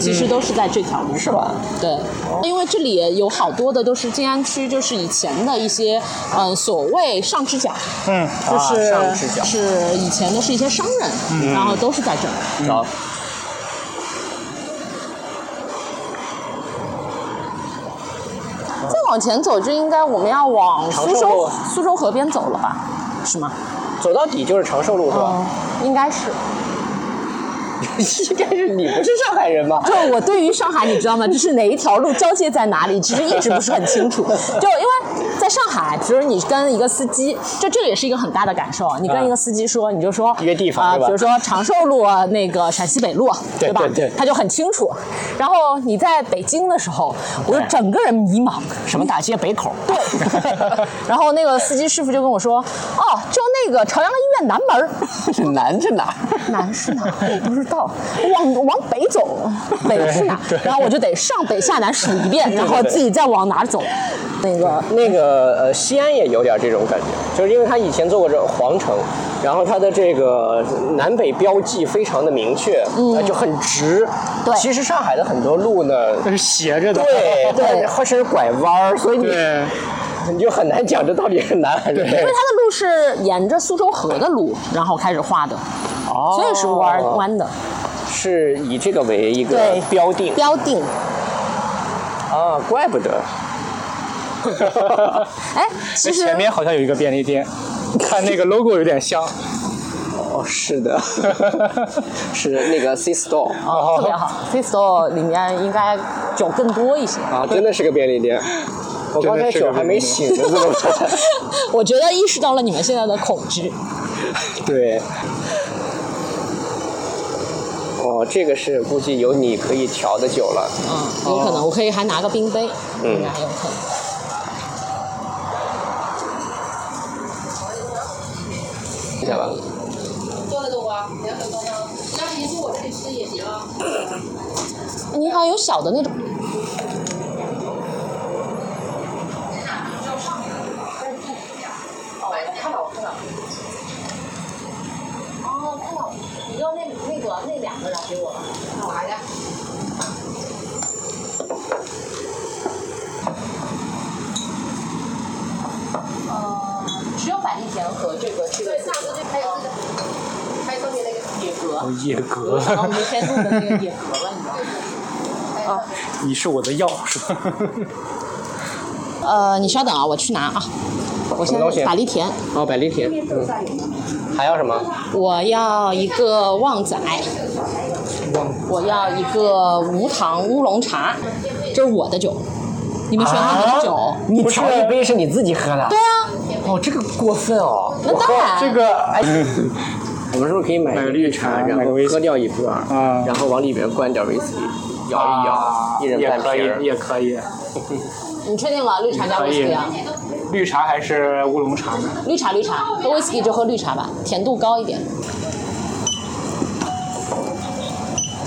其实都是在这条路上，是吧？对，因为这里有好多的都是静安区，就是以前的一些嗯所谓上只脚，嗯，就是、是以前的是一些商人，然后都是在这儿。好，再往前走，就应该我们要往苏州苏州河边走了吧？是吗？走到底就是长寿路是吧？应该是。应该是你不是上海人吧？就我对于上海，你知道吗？就是哪一条路交界在哪里，其实一直不是很清楚。就因为在上海，比如你跟一个司机，就这个也是一个很大的感受。你跟一个司机说，你就说一个地方啊、比如说长寿路啊那个陕西北路，吧？对对对他就很清楚。然后你在北京的时候，我就整个人迷茫。什么大街北口？对，然后那个司机师傅就跟我说，哦，就那个朝阳医院南门 南是哪？南是哪？我不知道，往往北走，北是哪？然后我就得上北下南数一遍，然后自己再往哪儿走。那个那个呃，西安也有点这种感觉，就是因为他以前做过这皇城，然后它的这个南北标记非常的明确，嗯，就很直。对其实上海的很多路呢，它是斜着的。对对或者是拐弯儿，所以你 你就很难讲这到底是南还是因为。它的路是沿着苏州河的路，然后开始画的，哦所以是弯弯的。是以这个为一个对标定标定。啊，怪不得。哎，其实前面好像有一个便利店，看那个 logo 有点像。哦，是的，是那个 C Store 哦，特别好。C Store 里面应该酒更多一些。啊，真的是个便利店。我刚才酒还没醒呢？我觉得意识到了你们现在的恐惧。对。哦，这个是估计有你可以调的酒了。嗯，有可能，我可以还拿个冰杯，嗯应该有可能。听下吧。多的多啊，两手多呢。要是你住我这里吃也行啊。你好像有小的那种。哦，看到我看到。哦，看到，你知道那那个那两个让给我了。哪的？呃，只有百利甜和这个这个对，上次就还有这个，还有上面那个野格，野格，然后没天录的那个野格了，你知道吗？啊，你是我的药是吧？呃，你稍等啊，我去拿啊。我现什么东西在百利甜，哦，百利甜。嗯。还要什么？我要一个旺仔，我要一个无糖乌龙茶，这是我的酒。你们选你们的酒？你调一杯是你自己喝的？对啊，哦，这个过分哦。那当然。这个哎，我们是不是可以买买个绿茶然后喝掉一半儿，啊然后往里面灌点威士忌，摇一摇，啊一人半瓶。也可以。你确定了？绿茶加可以威士忌啊？绿茶还是乌龙茶呢？绿茶，绿茶，喝威士忌就喝绿茶吧，甜度高一点。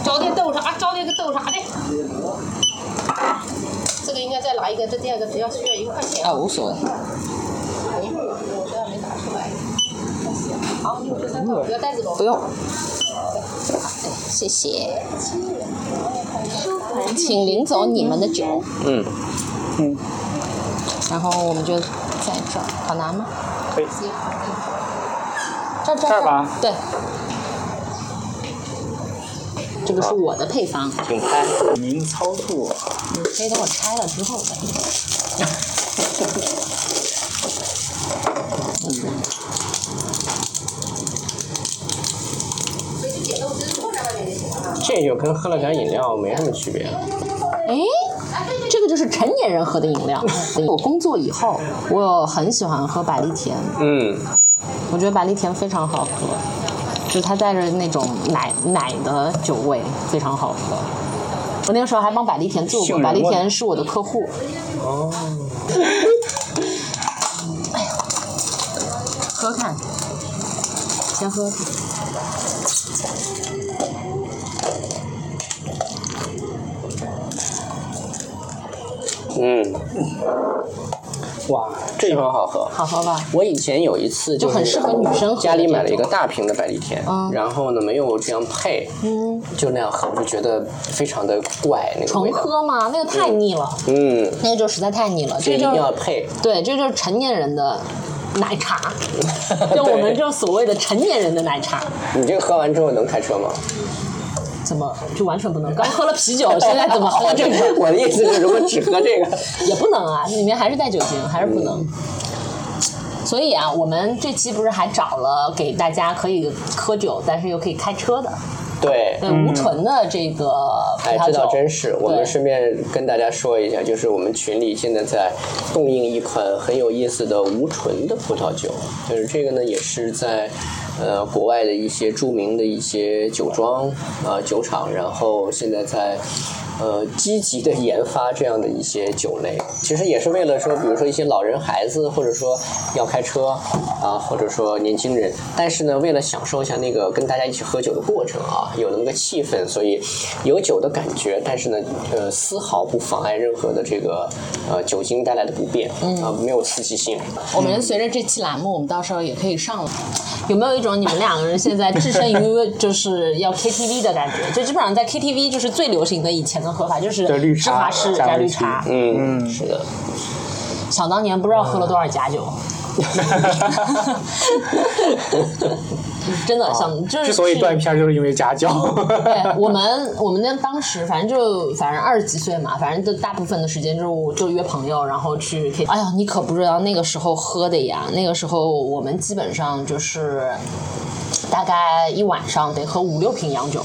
找点豆茶，找点个豆茶的。这个应该再拿一个，这第二个只要需要一块钱。啊，无所谓。好，不要袋子不？不用。谢谢。请领走你们的酒，嗯，嗯，然后我们就在这儿，好拿吗？可以。这儿这儿这吧对。这个是我的配方，请开。您操作。你可以等我拆了之后再。这就跟喝了点饮料没什么区别。哎，这个就是成年人喝的饮料。我工作以后，我很喜欢喝百利甜，嗯，我觉得百利甜非常好喝，就是它带着那种奶奶的酒味，非常好喝。我那个时候还帮百利甜做过，百利甜是我的客户。哦，喝喝看，先喝。嗯，哇，这地方好喝。好喝吧？我以前有一次就很适合女生喝家里买了一个大瓶的百利甜，嗯然后呢没有这样配，嗯，就那样喝，我就觉得非常的怪那个纯味道。喝嘛，那个太腻了，嗯，那个就实在太腻了。这就这一定要配。对，这就是成年人的奶茶，就我们这种所谓的成年人的奶茶，你这个喝完之后能开车吗？怎么就完全不能？刚喝了啤酒，现在怎么喝这个？我的意思是，如果只喝这个，也不能啊，里面还是带酒精，还是不能。所以啊，我们这期不是还找了给大家可以喝酒，但是又可以开车的，对，对无醇的这个葡哎，萄酒。这倒真是。我们顺便跟大家说一下，就是我们群里现在在供应一款很有意思的无醇的葡萄酒，就是这个呢，也是在呃国外的一些著名的一些酒庄啊、酒厂，然后现在在。呃，积极的研发这样的一些酒类，其实也是为了说，比如说一些老人、孩子，或者说要开车啊，或者说年轻人，但是呢，为了享受一下那个跟大家一起喝酒的过程啊，有那么个气氛，所以有酒的感觉，但是呢，呃，丝毫不妨碍任何的这个呃酒精带来的不便，啊、没有刺激性。我们随着这期栏目，我们到时候也可以上了。有没有一种你们两个人现在置身于就是要 KTV 的感觉？就基本上在 KTV 就是最流行的以前的喝法，就是芝华士加绿茶。嗯，是的，想当年不知道喝了多少假酒。真的想，就是之所以断片，就是因为家教。对 我们，我们那当时反正就反正二十几岁嘛，反正就大部分的时间就就约朋友，然后去。哎呀，你可不知道那个时候喝的呀，那个时候我们基本上就是大概一晚上得喝五六瓶洋酒。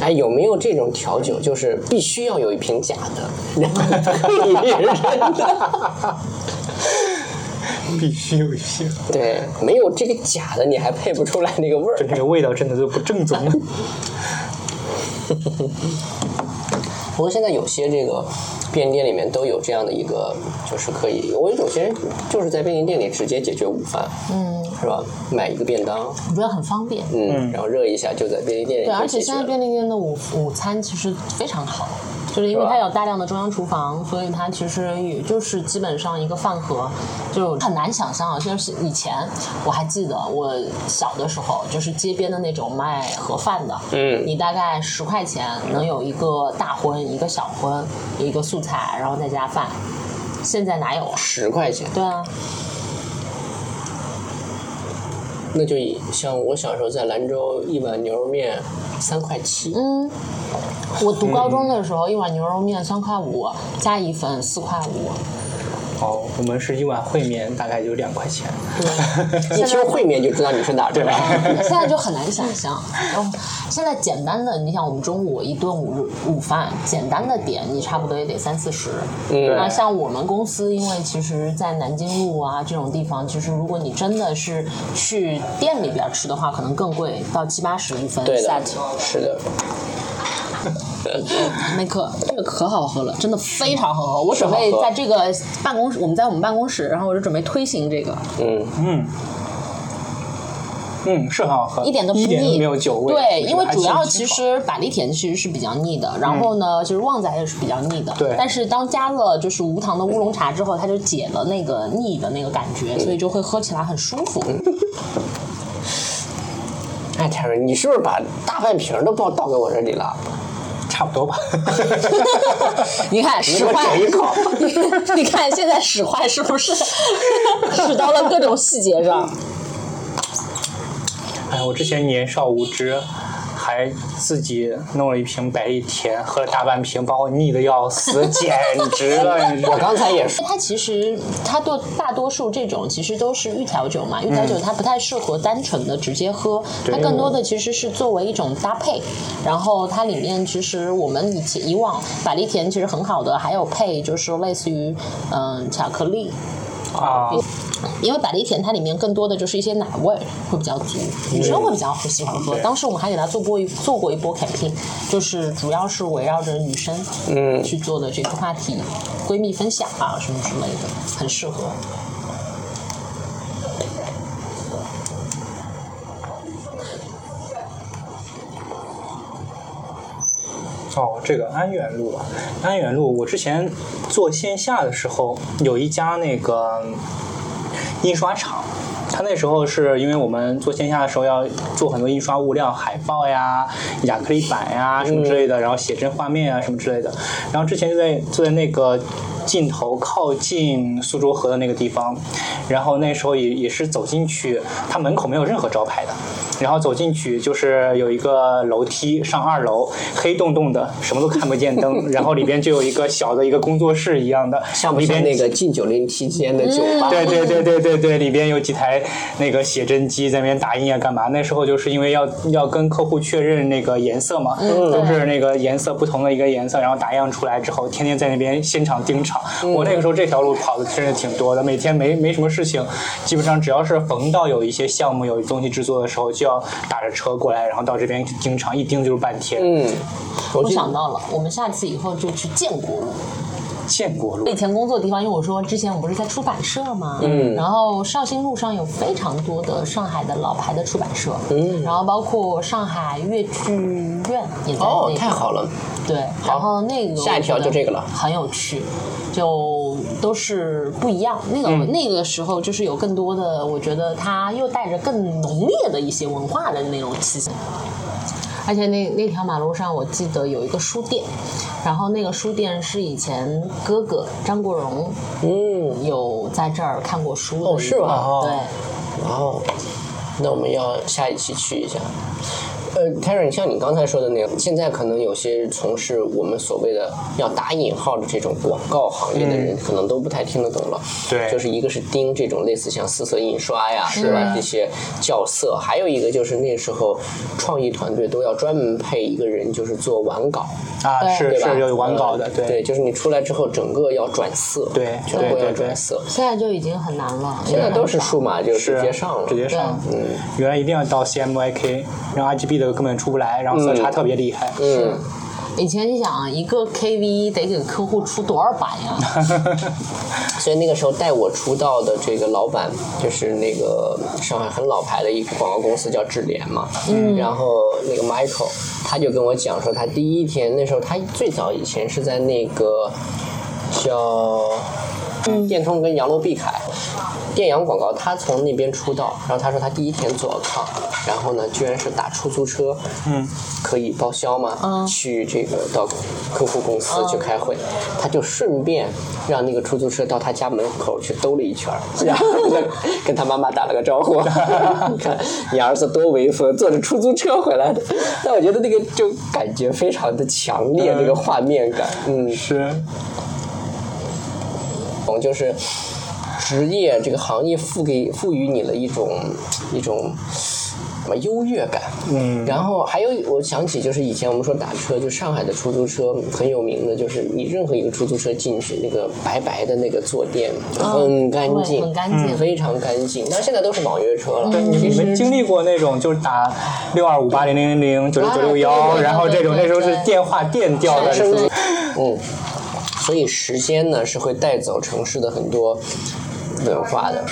哎，有没有这种调酒，就是必须要有一瓶假的，然后配一瓶真的？必须有一些，对，没有这个假的，你还配不出来那个味儿。就那个味道真的就不正宗。不过现在有些这个便利店里面都有这样的一个，就是可以，我有些人就是在便利店里直接解决午饭，嗯，是吧？买一个便当，我觉得很方便。嗯，然后热一下就在便利店里对，而且现在便利店的午午餐其实非常好，就是因为它有大量的中央厨房，所以它其实也就是基本上一个饭盒，就很难想象啊。就是以前我还记得我小的时候，就是街边的那种卖盒饭的，嗯你大概十块钱能有一个大荤，一个小荤，一个素菜，然后再加饭。现在哪有啊？十块钱，对啊，那就以像我小时候在兰州一碗牛肉面三块七，嗯，我读高中的时候，一碗牛肉面三块五，加一份四块五。哦，我们是一碗烩面，大概就两块钱。一听烩面就知道你是哪儿的了。现在就很难想象。然后现在简单的，你想我们中午一顿午午饭，简单的点你差不多也得三四十。嗯那像我们公司，因为其实，在南京路啊这种地方，其实如果你真的是去店里边吃的话，可能更贵，到七八十一份对的。，是的，那可这个可好喝了，真的非常好喝。我准备在这个办公室，我们在我们办公室，然后我就准备推行这个。嗯，嗯，嗯，是很好喝，一点都不腻，没有酒味。对，因为主要其实百利甜其实是比较腻的，然后呢，就是旺仔也是比较腻的。对但是当加了就是无糖的乌龙茶之后，它就解了那个腻的那个感觉，所以就会喝起来很舒服。哎，天瑞，你是不是把大半瓶都倒倒给我这里了？差不多吧。你看使坏 你看现在使坏是不是 使到了各种细节上？哎，我之前年少无知，还自己弄了一瓶百利甜，喝了大半瓶，把我腻的要死，简直了！你 我刚才也说，它其实它多大多数这种其实都是预调酒嘛，预调酒它不太适合单纯的直接喝，它更多的其实是作为一种搭配。然后它里面其实我们以前以往百利甜其实很好的，还有配就是类似于嗯巧克力。啊，因为百利甜它里面更多的就是一些奶味会比较足，女生会比较喜欢喝。当时我们还给它做过一做过一波 campaign，就是主要是围绕着女生嗯去做的这个话题，闺蜜分享啊什么之类的，很适合。哦，这个安远路，安远路，我之前做线下的时候，有一家那个印刷厂。他那时候是因为我们做线下的时候要做很多印刷物料，海报呀、亚克力板呀什么之类的，然后写真画面啊什么之类的。然后之前就在就在那个尽头靠近苏州河的那个地方，然后那时候也也是走进去，它门口没有任何招牌的，然后走进去就是有一个楼梯上二楼，黑洞洞的，什么都看不见灯，然后里边就有一个小的一个工作室一样的，像不像那个禁酒令期间的酒吧？对对对对对对，里边有几台那个写真机在那边打印啊，干嘛？那时候就是因为要要跟客户确认那个颜色嘛，都是那个颜色不同的一个颜色，然后打样出来之后，天天在那边现场盯场。我那个时候这条路跑的真是挺多的，每天没没什么事情，基本上只要是逢到有一些项目有东西制作的时候，就要打着车过来，然后到这边去盯场，一盯就是半天。嗯，我想到了，我们下次以后就去建国路。建国路。以前工作的地方，因为我说之前我不是在出版社嘛，嗯。然后绍兴路上有非常多的上海的老牌的出版社，嗯，然后包括上海越剧院也在那哦，太好了，对，然后那个下一条就这个了。很有趣，就都是不一样。那个、嗯。那个时候就是有更多的，我觉得它又带着更浓烈的一些文化的那种气息。而且那那条马路上，我记得有一个书店，然后那个书店是以前哥哥张国荣嗯，有在这儿看过书哦是吧对。然后，那我们要下一期去一下。呃 t a r y 像你刚才说的那样，现在可能有些从事我们所谓的要打引号的这种广告行业的人，可能都不太听得懂了。对就是一个是盯这种类似像四色印刷呀，对吧？这些校色，还有一个就是那时候创意团队都要专门配一个人，就是做完稿。啊，对是？是有完稿的，嗯对，就是你出来之后，整个要转色，对全部要转色。现在就已经很难了，现在都是数码，就直接上了，直接上。嗯原来一定要到 CMYK，然后 RGB 的根本出不来，然后色差特别厉害。嗯。以前你想啊，一个 KV 得给客户出多少版呀？所以那个时候带我出道的这个老板，就是那个上海很老牌的一个广告公司叫智联嘛。嗯。然后那个 Michael，他就跟我讲说，他第一天那时候他最早以前是在那个叫电通跟杨罗碧凯。电阳广告，他从那边出道，然后他说他第一天做 account，然后呢，居然是打出租车，嗯，可以报销嘛，嗯。去这个到客户公司去开会，他就顺便让那个出租车到他家门口去兜了一圈，然后跟跟他妈妈打了个招呼，你 看你儿子多威风，坐着出租车回来的，但我觉得那个就感觉非常的强烈，那个画面感，嗯，是，我就是职业这个行业赋给赋予你了一种一种什么优越感。嗯。然后还有我想起就是以前我们说打车，就上海的出租车很有名的，就是你任何一个出租车进去，那个白白的那个坐垫很干对净，很干净。非常干净。但现在都是网约车了。对，你们经历过那种就是打六二五八零零零九六九六啊幺，然后这种那时候是电话电调的嗯，所以时间呢是会带走城市的很多文化的。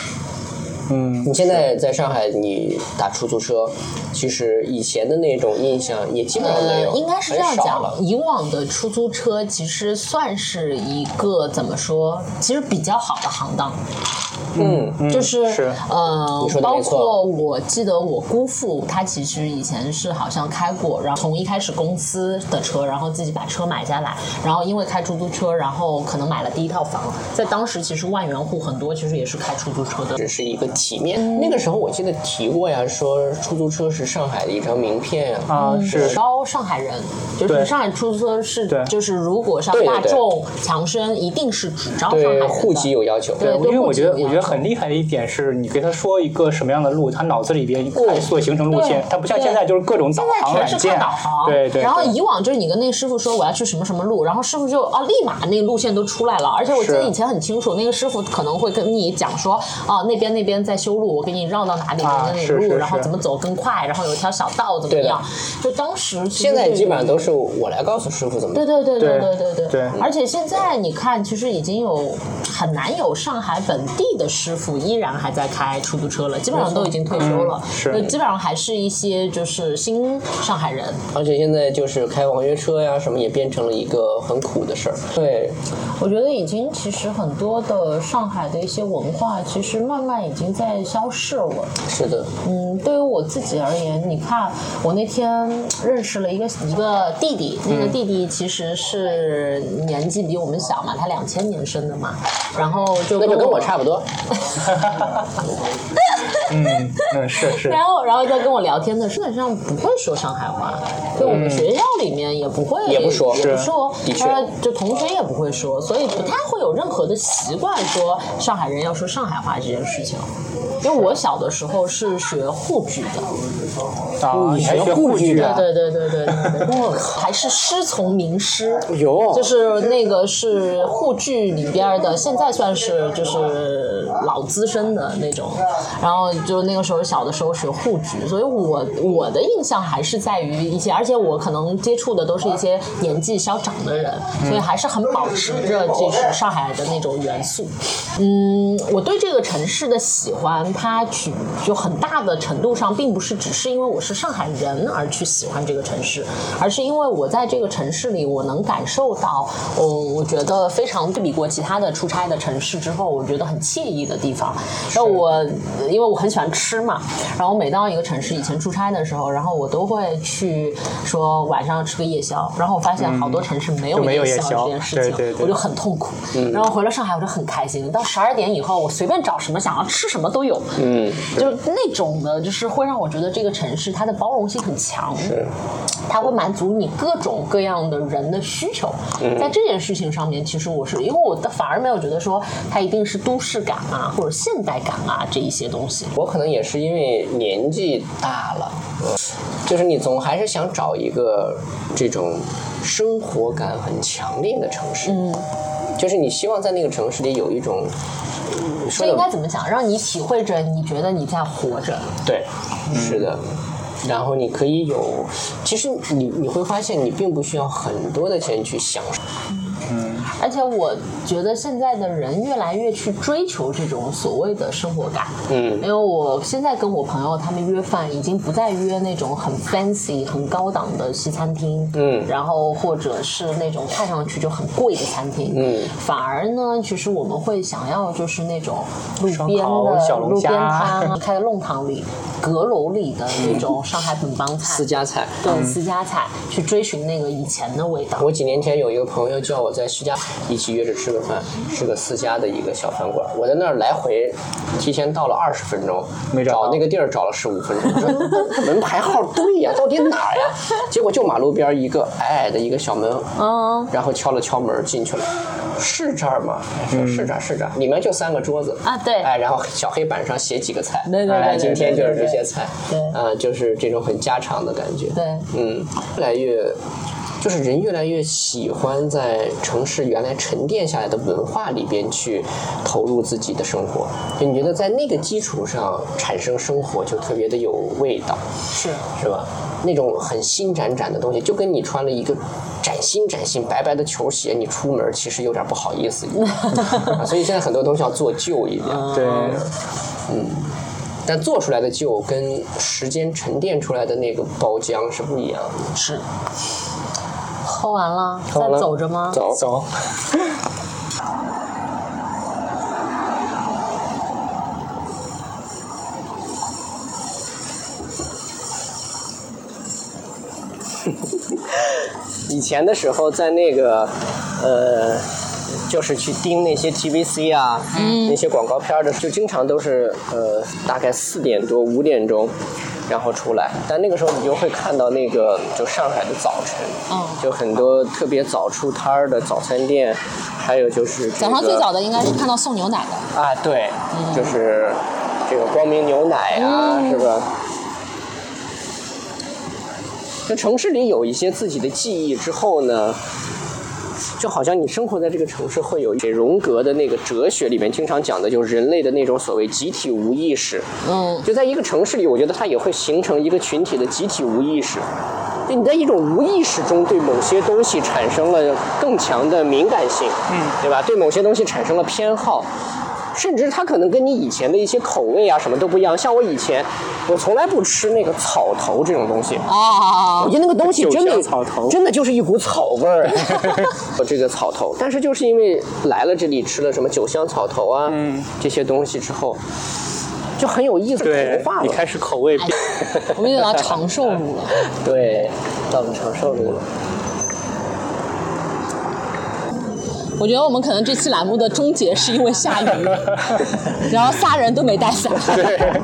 嗯，你现在在上海，你打出租车，其实以前的那种印象也基本上没有，呃，应该是这样很少了讲，以往的出租车其实算是一个怎么说，其实比较好的行当。嗯，嗯就是是呃包你说的没错括我记得我姑父他其实以前是好像开过，然后从一开始公司的车，然后自己把车买下来，然后因为开出租车，然后可能买了第一套房，在当时其实万元户很多其实也是开出租车的。只是一个体面。那个时候我记得提过呀，说出租车是上海的一张名片呀。啊是招上海人，就是上海出租车是对，就是如果上大众、强生，一定是只招上海人，的。户籍有要求。对因为我觉得我觉得很厉害的一点是，你给他说一个什么样的路，他脑子里边快速形成路线他，不像现在就是各种导航软件导航，，对对。然后以往就是你跟那个师傅说我要去什么什么路，然后师傅就啊立马那个路线都出来了，而且我记得以前很清楚，那个师傅可能会跟你讲说啊那边那边在修路，我给你绕到哪里哪里路，然后怎么走更快，然后有一条小道怎么样？就当时现在基本上都是我来告诉师傅怎么对对对对对。对对，而且现在你看，其实已经有很难有上海本地的师傅依然还在开出租车了，基本上都已经退休了，是。基本上还是一些就是新上海人。而且现在就是开网约车呀，什么也变成了一个很苦的事儿。对，我觉得已经其实很多的上海的一些文化，其实慢慢已经。在消逝了。是的，嗯，对于我自己而言，你看我那天认识了一个一个弟弟，那个弟弟其实是年纪比我们小嘛，他两千年生的嘛，然后就那就跟我差不多。嗯嗯是是，然后，然后在跟我聊天的，基本上不会说上海话，就我们学校里面也不会，也不说也不说，的确呃就同学也不会说，所以不太会有任何的习惯说上海人要说上海话这件事情。因为我小的时候是学沪剧的，啊，你还学沪剧的？对对对对对对，我靠，还是师从名师，有就是那个是沪剧里边的，现在算是就是老资深的那种，然后就那个时候小的时候学沪剧，所以我我的印象还是在于一些，而且我可能接触的都是一些年纪稍长的人，所以还是很保持着就是上海的那种元素。嗯，我对这个城市的喜欢，它取就很大的程度上，并不是只是因为我是上海人而去喜欢这个城市，而是因为我在这个城市里，我能感受到，嗯，我觉得非常对比过其他的出差的城市之后，我觉得很惬意意的地方。然后我因为我很喜欢吃嘛，然后我每到一个城市，以前出差的时候，然后我都会去说晚上吃个夜宵，然后我发现好多城市没有夜宵宵这件事情，对对对我就很痛苦。然后回了上海，我就很开心。到十二点以后，我随便找什么想要吃什么都有。嗯，就是那种的，就是会让我觉得这个城市它的包容性很强，它会满足你各种各样的人的需求。在这件事情上面，其实我是因为我的反而没有觉得说它一定是都市感啊或者现代感啊这一些东西。我可能也是因为年纪大了，就是你总还是想找一个这种生活感很强烈的城市，嗯，就是你希望在那个城市里有一种，这应该怎么讲？让你体会着你觉得你在活着。对，是的。然后你可以有，其实你你会发现，你并不需要很多的钱去享受。而且我觉得现在的人越来越去追求这种所谓的生活感，嗯。因为我现在跟我朋友他们约饭，已经不再约那种很 fancy、很高档的西餐厅，嗯。然后或者是那种看上去就很贵的餐厅，嗯。反而呢，其实我们会想要就是那种路边的小龙的路边虾开在弄堂里、阁楼里的那种 上海本帮菜。私，家菜，对私家菜，去追寻那个以前的味道。我几年前有一个朋友叫我在徐家一起约着吃个饭，是个私家的一个小饭馆。我在那儿来回提前到了二十分钟，没找到找那个地儿找了十五分钟，我说这 门牌号对呀，到底哪儿呀？结果就马路边一个矮矮的一个小门，嗯，然后敲了敲门进去了。是这儿吗？哎说是这儿，是这儿。里面就三个桌子啊对哎，然后小黑板上写几个菜，对对对哎，今天就是这些菜，对啊，就是这种很家常的感觉，对嗯，越来越，就是人越来越喜欢在城市原来沉淀下来的文化里边去投入自己的生活，就你觉得在那个基础上产生生活就特别的有味道，是。是吧？那种很新崭崭的东西，就跟你穿了一个崭新崭新白白的球鞋，你出门其实有点不好意思一样，啊所以现在很多东西要做旧一点。对，嗯但做出来的旧跟时间沉淀出来的那个包浆是不一样的。是。喝完了，喝完了再走着吗？走走。以前的时候，在那个呃，就是去盯那些 TVC 啊，那些广告片儿的，就经常都是呃，大概四点多五点钟。然后出来，但那个时候你就会看到那个就上海的早晨，嗯。就很多特别早出摊儿的早餐店，还有就是、这早上最早的应该是看到送牛奶的，啊，对，就是这个光明牛奶啊，是吧？就城市里有一些自己的记忆之后呢，就好像你生活在这个城市，会有一些荣格的那个哲学里面经常讲的，就是人类的那种所谓集体无意识。嗯，就在一个城市里，我觉得它也会形成一个群体的集体无意识。就你在一种无意识中对某些东西产生了更强的敏感性，嗯，对吧？对某些东西产生了偏好，甚至它可能跟你以前的一些口味啊什么都不一样。像我以前，我从来不吃那个草头这种东西，啊我觉得那个东西真的草头真的就是一股草味儿，这个草头。但是就是因为来了这里吃了什么酒香草头啊，嗯这些东西之后，就很有意思，对同化，开始口味变，我们又到长寿路了。对，到了长寿路了。我觉得我们可能这期栏目的终结是因为下雨，然后仨人都没带伞。对，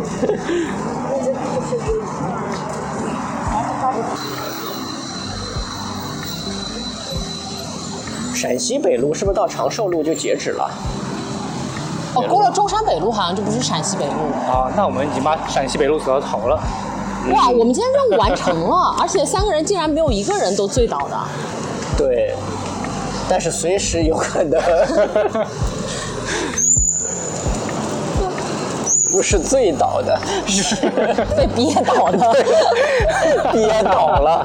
陕西北路是不是到长寿路就截止了？哦，过了中山北路好像就不是陕西北路了。啊，那我们已经把陕西北路走到头了。哇，我们今天任务完成了，而且三个人竟然没有一个人都醉倒的。对，但是随时有可能。不是醉倒的，是 被憋倒的。憋倒了。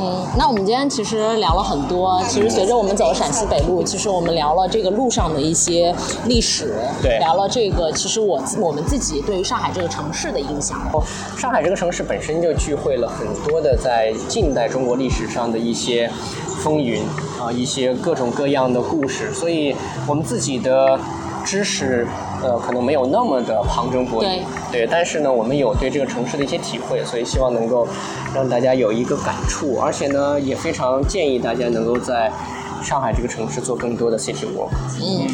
嗯，那我们今天其实聊了很多。其实随着我们走陕西北路，其实我们聊了这个路上的一些历史，对聊了这个其实我我们自己对于上海这个城市的印象。哦。上海这个城市本身就聚会了很多的在近代中国历史上的一些风云啊，一些各种各样的故事，所以我们自己的知识呃，可能没有那么的旁征博引，对，但是呢，我们有对这个城市的一些体会，所以希望能够让大家有一个感触，而且呢，也非常建议大家能够在上海这个城市做更多的 city walk。嗯，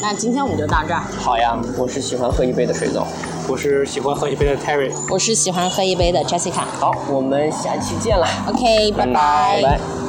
那今天我们就到这儿。好呀，我是喜欢喝一杯的水总，我是喜欢喝一杯的 Terry，我是喜欢喝一杯的 Jessica。好，我们下期见了。OK，拜拜拜。